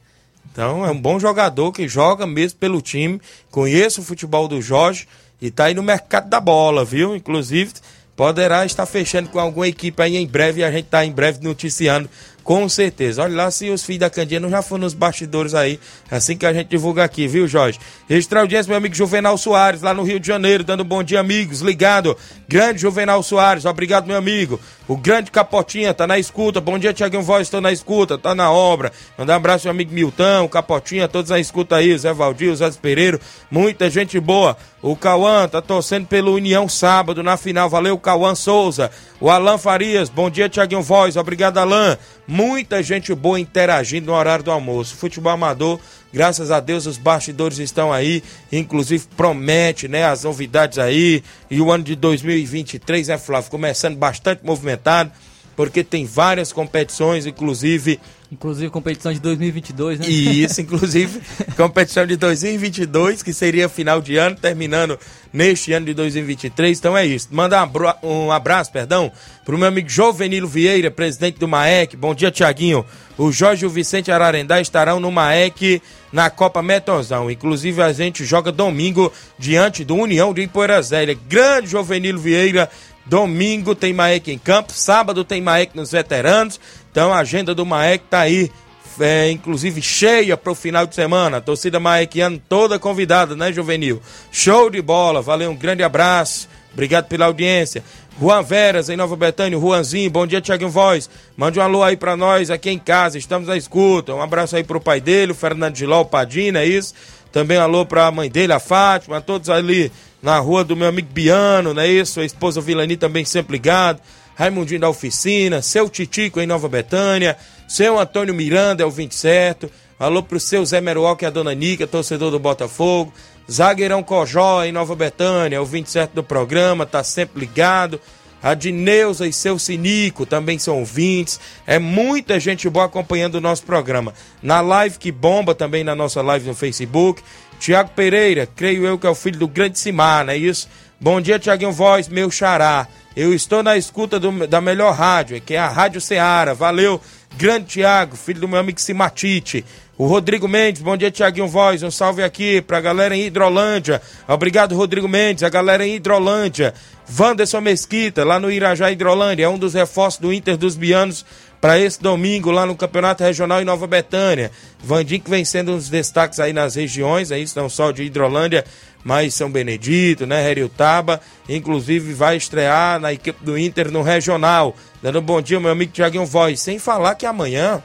Então é um bom jogador que joga mesmo pelo time, conhece o futebol do Jorge e tá aí no mercado da bola, viu? Inclusive poderá estar fechando com alguma equipe aí em breve e a gente tá em breve noticiando com certeza. Olha lá se os filhos da Candinha não já foram nos bastidores aí, assim que a gente divulga aqui, viu, Jorge? Registrar audiência, meu amigo Juvenal Soares, lá no Rio de Janeiro, dando um bom dia, amigos. Ligado. Grande Juvenal Soares, obrigado, meu amigo. O grande Capotinha tá na escuta. Bom dia, Tiaguinho Voz, estou na escuta, tá na obra. Mandar um abraço meu amigo Milton, Capotinha, todos na escuta aí, Zé Valdir, Zé Pereiro, muita gente boa. O Cauã tá torcendo pelo União sábado na final. Valeu, Cauã Souza. O Alan Farias, bom dia, Tiaguinho Voz. Obrigado, Alan. Muita gente boa interagindo no horário do almoço. Futebol amador, graças a Deus, os bastidores estão aí. Inclusive, promete, né, as novidades aí. E o ano de 2023, né, Flávio? Começando bastante movimentado, porque tem várias competições, inclusive Inclusive competição de 2022, né? Isso, inclusive competição de 2022, que seria final de ano, terminando neste ano de 2023. Então é isso. Mandar um abraço, perdão, para o meu amigo Jovenilo Vieira, presidente do MAEC. Bom dia, Tiaguinho. O Jorge e o Vicente Ararendá estarão no MAEC na Copa Metonzão. Inclusive, a gente joga domingo diante do União de Ipoeira Zélia. Grande Jovenilo Vieira. Domingo tem Maek em campo, sábado tem Maek nos veteranos. Então a agenda do Maek tá aí, é, inclusive cheia para o final de semana. A torcida maekiana toda convidada, né, Juvenil? Show de bola, valeu, um grande abraço. Obrigado pela audiência. Juan Veras, em Nova Betânia, Juanzinho, bom dia, Tiaguinho Voz. Mande um alô aí para nós aqui em casa, estamos na escuta. Um abraço aí pro pai dele, o Fernando Giló, o Padina, é isso? Também um alô pra mãe dele, a Fátima, todos ali na rua do meu amigo Biano, não é isso? A esposa Vilani também sempre ligado. Raimundinho da Oficina, seu Titico em Nova Betânia, seu Antônio Miranda é o 27. Alô pro seu Zé Meruol, que é a dona Nica, torcedor do Botafogo. Zagueirão Cojó em Nova Betânia, é o 27 do programa, tá sempre ligado. A Dineuza e seu Sinico também são ouvintes. É muita gente boa acompanhando o nosso programa. Na live que bomba também na nossa live no Facebook. Tiago Pereira, creio eu que é o filho do grande Simar, não é isso? Bom dia, Tiaguinho Voz, meu xará. Eu estou na escuta do- da melhor rádio, que é a Rádio Ceará. Valeu, grande Tiago, filho do meu amigo Simatite. O Rodrigo Mendes, bom dia, Tiaguinho Voz. Um salve aqui pra galera em Hidrolândia. Obrigado, Rodrigo Mendes, a galera em Hidrolândia. Wanderson Mesquita, lá no Irajá Hidrolândia, é um dos reforços do Inter dos Bianos para esse domingo lá no Campeonato Regional em Nova Betânia. Vandim que vem sendo dos destaques aí nas regiões, aí não só de Hidrolândia, mas São Benedito, né, Heriotaba, inclusive vai estrear na equipe do Inter no Regional. Dando um bom dia, meu amigo Tiaguinho Voz. Sem falar que amanhã,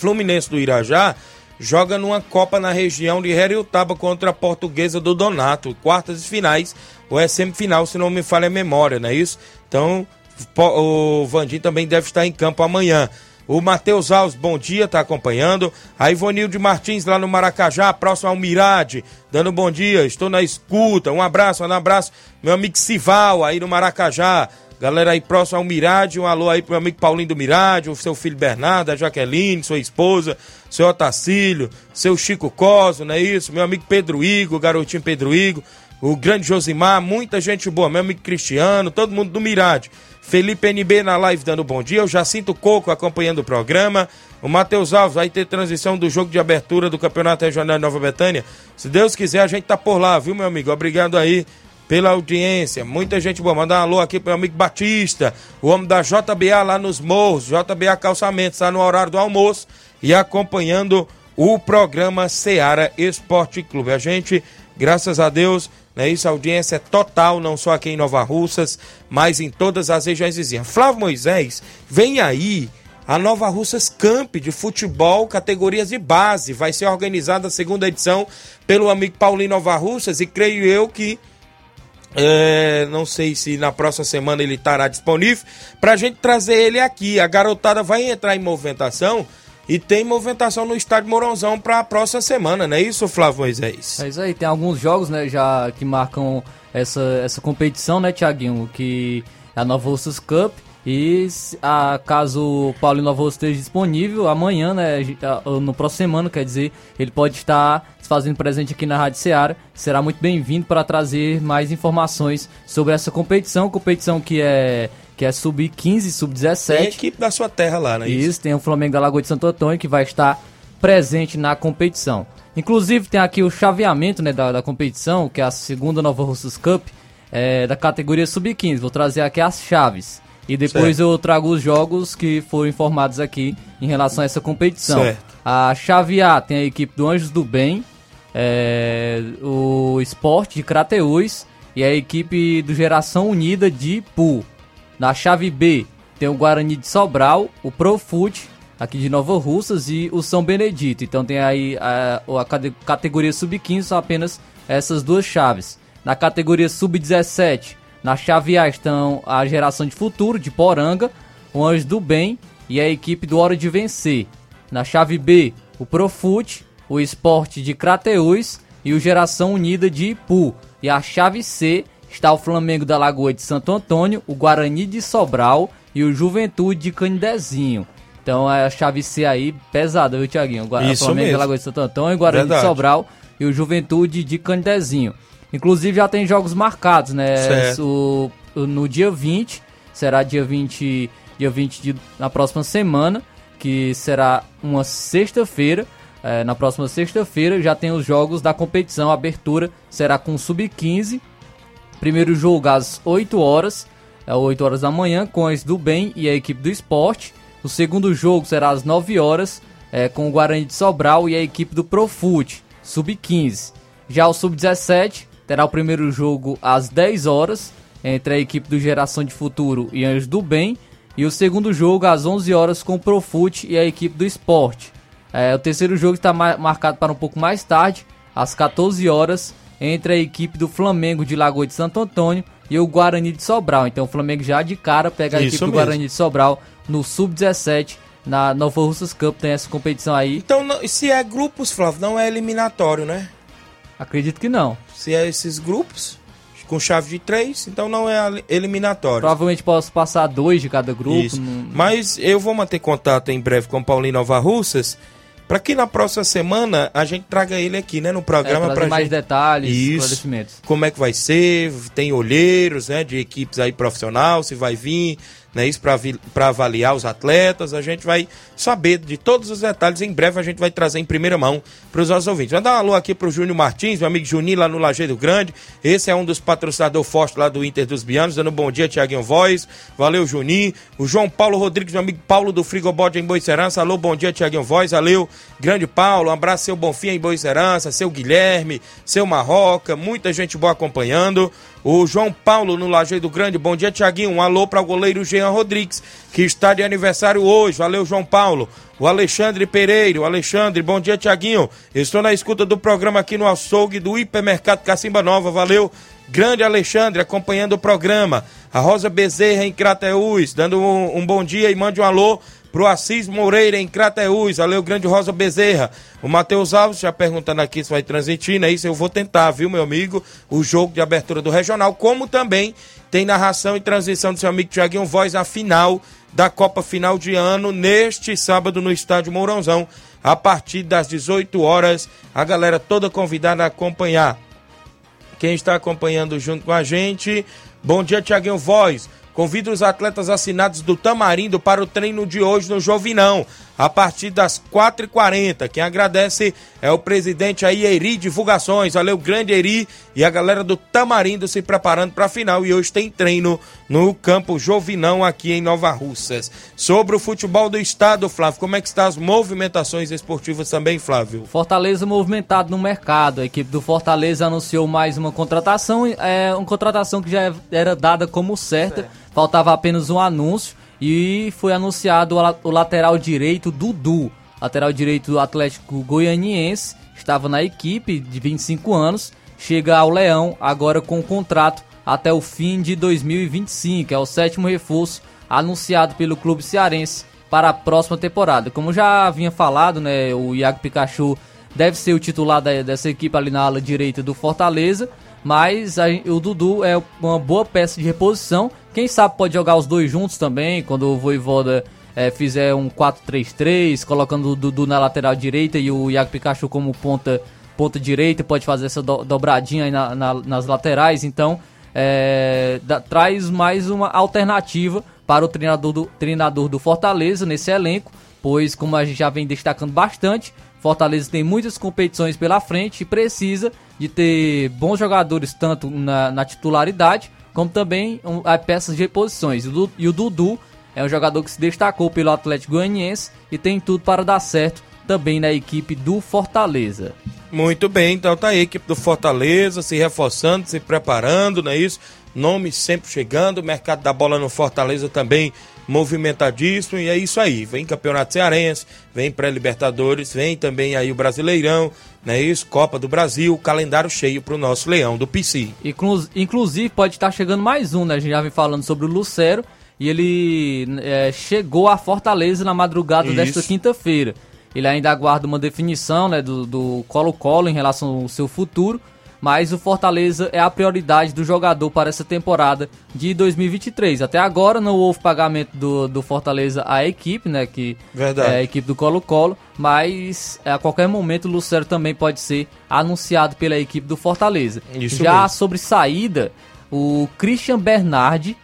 Fluminense do Irajá joga numa Copa na região de Heriotaba contra a Portuguesa do Donato, quartas e finais, ou é semifinal, se não me falha a memória, não é isso? Então, o Vandim também deve estar em campo amanhã. O Matheus Alves, bom dia, tá acompanhando. A Ivonilde Martins, lá no Maracajá, próximo ao Mirade, dando bom dia, estou na escuta. Um abraço, um abraço, meu amigo Sival, aí no Maracajá. Galera aí próximo ao Mirade, um alô aí pro meu amigo Paulinho do Mirade, o seu filho Bernardo, a Jaqueline, sua esposa, seu Otacílio, seu Chico Coso, não é isso? Meu amigo Pedro Igor, garotinho Pedro Igor, o grande Josimar, muita gente boa, meu amigo Cristiano, todo mundo do Mirade. Felipe NB na live dando bom dia, o Jacinto Coco acompanhando o programa, o Matheus Alves vai ter transição do jogo de abertura do Campeonato Regional de Nova Betânia. Se Deus quiser, a gente tá por lá, viu, meu amigo? Obrigado aí pela audiência. Muita gente boa. Mandar um alô aqui pro meu amigo Batista, o homem da JBA lá nos morros, JBA Calçamentos, está no horário do almoço e acompanhando o programa Seara Esporte Clube. A gente, graças a Deus, né, isso, a audiência é total, não só aqui em Nova Russas, mas em todas as regiões vizinhas. Flávio Moisés, vem aí a Nova Russas Camp de futebol, categorias de base. Vai ser organizada a segunda edição pelo amigo Paulinho Nova Russas e creio eu que é, não sei se na próxima semana ele estará disponível para a gente trazer ele aqui. A garotada vai entrar em movimentação e tem movimentação no estádio Mourãozão para a próxima semana, não é isso, Flávio Moisés? É isso aí, tem alguns jogos, né, já que marcam essa, essa competição, né, Tiaguinho, que é a Nova Russas Cup. E a, caso o Paulinho Russa esteja disponível, amanhã, né, no próximo semana, quer dizer, ele pode estar se fazendo presente aqui na Rádio Seara. Será muito bem-vindo para trazer mais informações sobre essa competição, competição que é, que é sub-15, Tem sub-17. a equipe da sua terra lá, não é isso? Isso, tem o Flamengo da Lagoa de Santo Antônio que vai estar presente na competição. Inclusive tem aqui o chaveamento né, da, da competição, que é a segunda Nova Russas Cup, é, da categoria Sub-15. Vou trazer aqui as chaves. E depois Certo. eu trago os jogos que foram informados aqui em relação a essa competição. Certo. A chave A tem a equipe do Anjos do Bem, é, o Esporte de Crateús e a equipe do Geração Unida de Ipu. Na chave B tem o Guarani de Sobral, o Profute, aqui de Nova Russas, e o São Benedito. Então tem aí a, a cate- categoria sub-15, são apenas essas duas chaves. Na categoria sub-17, na chave A estão a Geração de Futuro, de Poranga, o Anjo do Bem e a equipe do Hora de Vencer. Na chave B, o Profute, o Esporte de Crateús e o Geração Unida de Ipu. E a chave C está o Flamengo da Lagoa de Santo Antônio, o Guarani de Sobral e o Juventude de Canidezinho. Então é a chave C aí pesada, viu, Tiaguinho? O Flamengo mesmo. da Lagoa de Santo Antônio, o Guarani Verdade. de Sobral e o Juventude de Canidezinho. Inclusive já tem jogos marcados, né? Certo. O, no dia 20, será dia 20, dia 20 de, na próxima semana, que será uma sexta-feira. É, na próxima sexta-feira já tem os jogos da competição. A abertura será com o Sub-15. Primeiro jogo às 8 horas, é 8 horas da manhã, com as do Bem e a equipe do esporte. O segundo jogo será às 9 horas, é, com o Guarani de Sobral e a equipe do Profute, Sub-15. Já o Sub-17 terá o primeiro jogo às 10 horas, entre a equipe do Geração de Futuro e Anjos do Bem. E o segundo jogo às 11 horas com o Profute e a equipe do esporte. É, o terceiro jogo está ma- marcado para um pouco mais tarde, às 14 horas, entre a equipe do Flamengo de Lagoa de Santo Antônio e o Guarani de Sobral. Então o Flamengo já de cara pega a Isso equipe do mesmo. Guarani de Sobral no Sub-17 na Nova Russas Cup. Tem essa competição aí. Então, se é grupos, Flávio, não é eliminatório, né? Acredito que não. Se é esses grupos, com chave de três, então não é eliminatório. Provavelmente posso passar dois de cada grupo. Não- Mas eu vou manter contato em breve com o Paulinho Nova Russas para que na próxima semana a gente traga ele aqui, né, no programa É, para mais gente detalhes, Isso. esclarecimentos. Como é que vai ser? Tem olheiros, né, de equipes aí profissional, se vai vir, né, isso para avaliar os atletas. A gente vai saber de todos os detalhes. Em breve a gente vai trazer em primeira mão para os nossos ouvintes. Vou dar um alô aqui pro Júnior Martins, meu amigo Juninho lá no Lajeiro Grande. Esse é um dos patrocinadores fortes lá do Inter dos Bianos, dando um bom dia, Tiaguinho Voz. Valeu, Juninho. O João Paulo Rodrigues, meu amigo Paulo do Frigobode em Boicerança. Alô, bom dia, Tiaguinho Voz. Valeu, grande Paulo. Um abraço, seu Bonfim em Boicerança, seu Guilherme, seu Marroca. Muita gente boa acompanhando. O João Paulo no Lajeiro Grande. Bom dia, Tiaguinho. Um alô para o goleiro Jean Rodrigues, que está de aniversário hoje. Valeu, João Paulo. O Alexandre Pereira. O Alexandre, bom dia, Tiaguinho. Estou na escuta do programa aqui no açougue do Hipermercado Cacimba Nova. Valeu. Grande Alexandre acompanhando o programa. A Rosa Bezerra em Crateús, dando um, um bom dia e mande um alô pro Assis Moreira em Crateús. Valeu, grande Rosa Bezerra. O Matheus Alves já perguntando aqui se vai transmitir, né? Isso eu vou tentar, viu, meu amigo? O jogo de abertura do Regional, como também tem narração e transmissão do seu amigo Tiaguinho Voz a final da Copa Final de Ano, neste sábado no Estádio Mourãozão, a partir das 18 horas. A galera toda convidada a acompanhar. Quem está acompanhando junto com a gente, bom dia, Tiaguinho Voz. Convido os atletas assinados do Tamarindo para o treino de hoje no Jovinão, a partir das 4h40. Quem agradece é o presidente aí, Eri Divulgações. Valeu, grande Eri e a galera do Tamarindo se preparando para a final. E hoje tem treino no campo Jovinão aqui em Nova Russas. Sobre o futebol do estado, Flávio, como é que estão as movimentações esportivas também, Flávio? Fortaleza movimentado no mercado. A equipe do Fortaleza anunciou mais uma contratação, é uma contratação que já era dada como certa. Faltava apenas um anúncio e foi anunciado o la- o lateral direito Dudu, lateral direito do Atlético Goianiense, estava na equipe de 25 anos, chega ao Leão agora com contrato até o fim de 2025, é o sétimo reforço anunciado pelo clube cearense para a próxima temporada. Como já havia falado, né, o Iago Pikachu deve ser o titular da- dessa equipe ali na ala direita do Fortaleza, mas a- o Dudu é uma boa peça de reposição. Quem sabe pode jogar os dois juntos também, quando o Voivoda eh, fizer um 4-3-3, colocando o Dudu na lateral direita e o Iago Pikachu como ponta, ponta direita, pode fazer essa do- dobradinha aí na- na- nas laterais. Então, eh, dá- traz mais uma alternativa para o treinador do, treinador do Fortaleza nesse elenco, pois, como a gente já vem destacando bastante, Fortaleza tem muitas competições pela frente e precisa de ter bons jogadores tanto na, na titularidade como também um, a peças de reposições. E o, Du- o Dudu é um jogador que se destacou pelo Atlético Goianiense e tem tudo para dar certo também na equipe do Fortaleza. Muito bem, então tá aí a equipe do Fortaleza se reforçando, se preparando, não é isso? Nomes sempre chegando, mercado da bola no Fortaleza também movimentadíssimo, e é isso aí. Vem Campeonato Cearense, vem pré-Libertadores, vem também aí o Brasileirão, não é isso? Copa do Brasil, calendário cheio pro nosso Leão do PC. Inclu- inclusive, pode estar chegando mais um, né? A gente já vem falando sobre o Lucero e ele é, chegou a Fortaleza na madrugada Isso. desta quinta-feira. Ele ainda aguarda uma definição né, do do Colo-Colo em relação ao seu futuro, mas o Fortaleza é a prioridade do jogador para essa temporada de 2023. Até agora não houve pagamento do, do Fortaleza à equipe, né? Que Verdade. é a equipe do Colo-Colo, mas a qualquer momento o Lucero também pode ser anunciado pela equipe do Fortaleza. Isso Já mesmo. sobre saída, o Christian Bernardi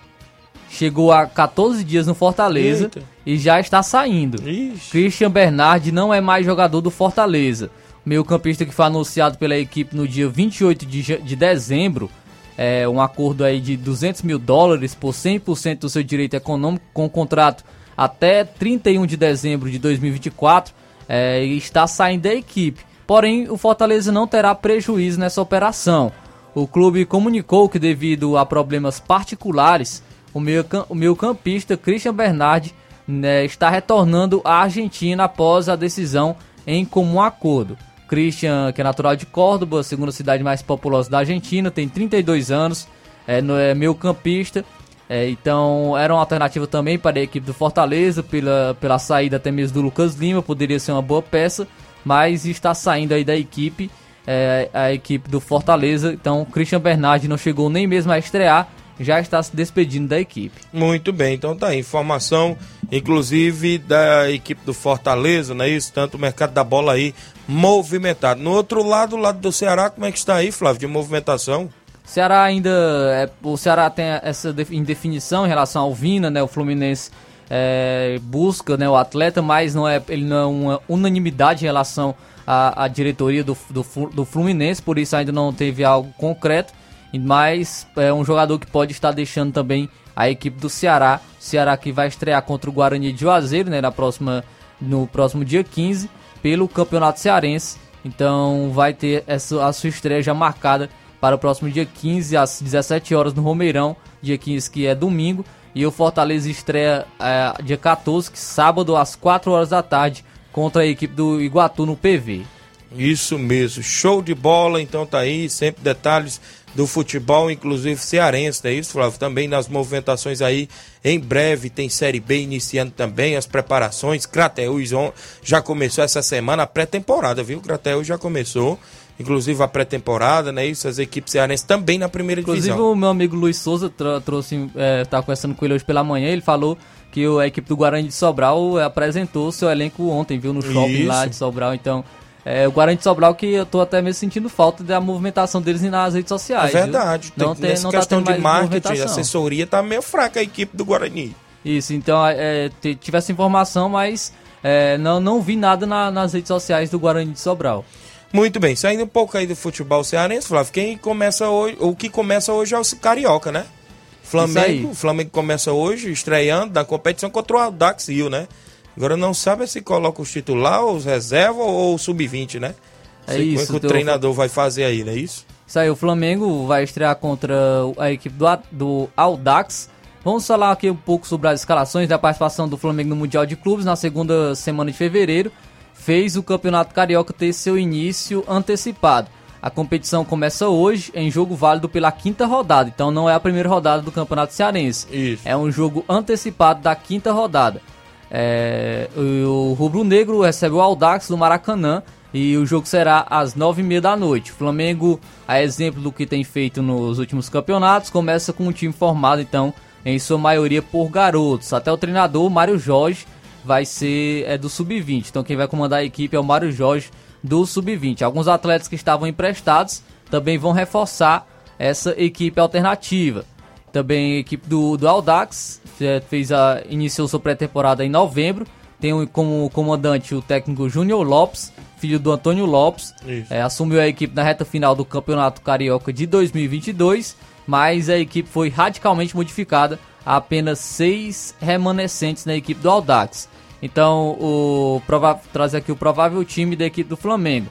chegou há 14 dias no Fortaleza Eita. e já está saindo. Christian Bernardi não é mais jogador do Fortaleza. Meio campista que foi anunciado pela equipe no dia 28 de, de dezembro, é um acordo aí de 200 mil dólares por 100% do seu direito econômico com contrato até 31 de dezembro de 2024, é, e está saindo da equipe. Porém, o Fortaleza não terá prejuízo nessa operação. O clube comunicou que devido a problemas particulares, o meio, o meio campista Christian Bernardi né, está retornando à Argentina após a decisão em comum acordo. Christian, que é natural de Córdoba, segunda cidade mais populosa da Argentina, tem 32 anos, é, é meio campista, é, então era uma alternativa também para a equipe do Fortaleza, pela, pela saída até mesmo do Lucas Lima, poderia ser uma boa peça, mas está saindo aí da equipe, é, a equipe do Fortaleza, então Christian Bernardi não chegou nem mesmo a estrear, já está se despedindo da equipe. Muito bem, então tá aí, informação inclusive da equipe do Fortaleza, não é isso? Tanto o mercado da bola aí movimentado. No outro lado, o lado do Ceará, como é que está aí, Flávio, de movimentação? Ceará ainda. É, o Ceará tem essa indefinição em relação ao Vina, né? O Fluminense é, busca né, o atleta, mas não é, ele não é uma unanimidade em relação à, à diretoria do, do, do, Fluminense, por isso ainda não teve algo concreto. Mas é um jogador que pode estar deixando também a equipe do Ceará. Ceará que vai estrear contra o Guarani de Juazeiro né, na próxima, no próximo dia 15 pelo Campeonato Cearense. Então vai ter essa, a sua estreia já marcada para o próximo dia 15 às 17 horas no Romeirão, dia 15 que é domingo. E o Fortaleza estreia é, dia 14, que sábado, às 4 horas da tarde, contra a equipe do Iguatu no PV. Isso mesmo, show de bola, então tá aí, sempre detalhes do futebol, inclusive cearense, é isso, Flávio? Também nas movimentações aí, em breve tem Série B iniciando também, as preparações, Crateus já começou essa semana, a pré-temporada, viu? Crateus já começou, inclusive a pré-temporada, né? Isso, as equipes cearenses também na primeira inclusive, divisão. Inclusive o meu amigo Luiz Souza trouxe, é, tá conversando com ele hoje pela manhã, ele falou que a equipe do Guarani de Sobral apresentou seu elenco ontem, viu, no shopping Isso. lá de Sobral, então... É, o Guarani de Sobral que eu tô até mesmo sentindo falta da movimentação deles nas redes sociais. É verdade. Viu? Não tem, tem não tá questão tá de marketing, assessoria tá meio fraca a equipe do Guarani. Isso, então é, tive essa informação, mas é, não, não vi nada na, nas redes sociais do Guarani de Sobral. Muito bem, saindo um pouco aí do futebol cearense, Flávio, quem começa hoje, o que começa hoje é o Carioca, né? Flamengo, Flamengo começa hoje estreando na competição contra o Audax Rio, né? Agora não sabe se coloca os titular, os reserva ou o sub-20, né? É Sei isso. Como é que o treinador vai fazer aí, não é isso? Isso aí, o Flamengo vai estrear contra a equipe do, do Audax. Vamos falar aqui um pouco sobre as escalações da participação do Flamengo no Mundial de Clubes na segunda semana de fevereiro. Fez o Campeonato Carioca ter seu início antecipado. A competição começa hoje em jogo válido pela quinta rodada, então não é a primeira rodada do Campeonato Cearense. Isso. É um jogo antecipado da quinta rodada. É, o Rubro Negro recebe o Aldax do Maracanã e o jogo será às nove e meia da noite. O Flamengo, a exemplo do que tem feito nos últimos campeonatos, começa com um time formado então em sua maioria por garotos. Até o treinador Mário Jorge vai ser é, do sub-20. Então quem vai comandar a equipe é o Mário Jorge do Sub-20. Alguns atletas que estavam emprestados também vão reforçar essa equipe alternativa. Também a equipe do, do Audax é, fez a, iniciou sua pré-temporada em novembro. Tem como comandante o técnico Júnior Lopes, filho do Antônio Lopes. É, assumiu a equipe na reta final do Campeonato Carioca de 2022, mas a equipe foi radicalmente modificada. Há apenas seis remanescentes na equipe do Audax. Então, o traz aqui o provável time da equipe do Flamengo.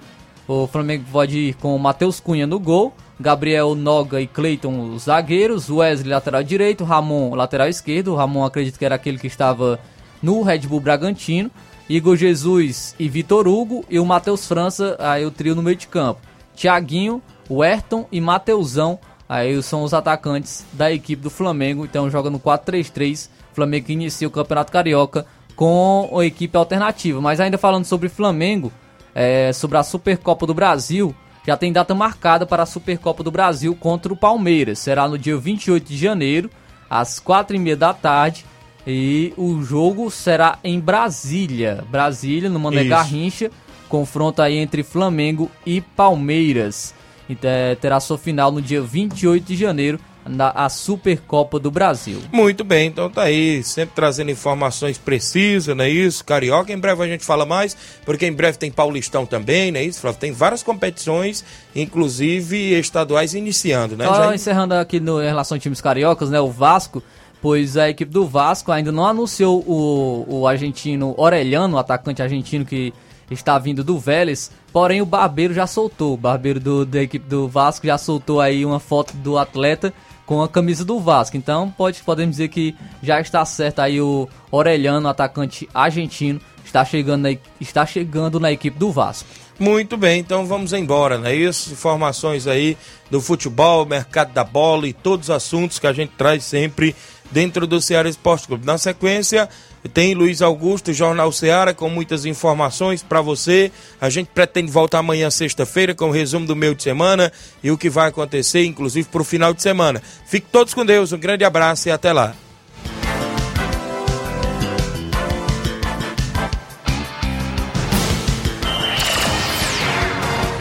O Flamengo pode ir com o Matheus Cunha no gol, Gabriel Noga e Cleiton os zagueiros, Wesley lateral direito, Ramon lateral esquerdo. Ramon acredito que era aquele que estava no Red Bull Bragantino. Igor Jesus e Vitor Hugo e o Matheus França, aí o trio no meio de campo. Thiaguinho, o Ayrton e Mateusão, aí são os atacantes da equipe do Flamengo. Então joga no 4-3-3. Flamengo inicia o Campeonato Carioca com a equipe alternativa. Mas ainda falando sobre Flamengo, é, sobre a Supercopa do Brasil, já tem data marcada para a Supercopa do Brasil contra o Palmeiras. Será no dia 28 de janeiro, às 4h30 da tarde. E o jogo será em Brasília. Brasília, no Mané Garrincha. Confronto aí entre Flamengo e Palmeiras. Então, é, terá sua final no dia 28 de janeiro na a Supercopa do Brasil. Muito bem, então tá aí, sempre trazendo informações precisas, não é isso? Carioca, em breve a gente fala mais, porque em breve tem Paulistão também, não é isso, Tem várias competições, inclusive estaduais, iniciando, né? Só Já... encerrando aqui no, em relação a times cariocas, né? O Vasco, pois a equipe do Vasco ainda não anunciou o, o argentino Orelhano, o atacante argentino que está vindo do Vélez, porém o Barbeiro já soltou, o Barbeiro do, da equipe do Vasco já soltou aí uma foto do atleta com a camisa do Vasco. Então pode, podemos dizer que já está certo aí o Orelhano, atacante argentino, está chegando na, está chegando na equipe do Vasco. Muito bem, então vamos embora, não é isso? Informações aí do futebol, mercado da bola e todos os assuntos que a gente traz sempre dentro do Ceará Esporte Clube. Na sequência, tem Luiz Augusto, Jornal Seara, com muitas informações para você. A gente pretende voltar amanhã, sexta-feira, com o resumo do meio de semana e o que vai acontecer, inclusive, para o final de semana. Fique todos com Deus, um grande abraço e até lá.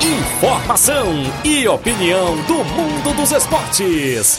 Informação e opinião do mundo dos esportes.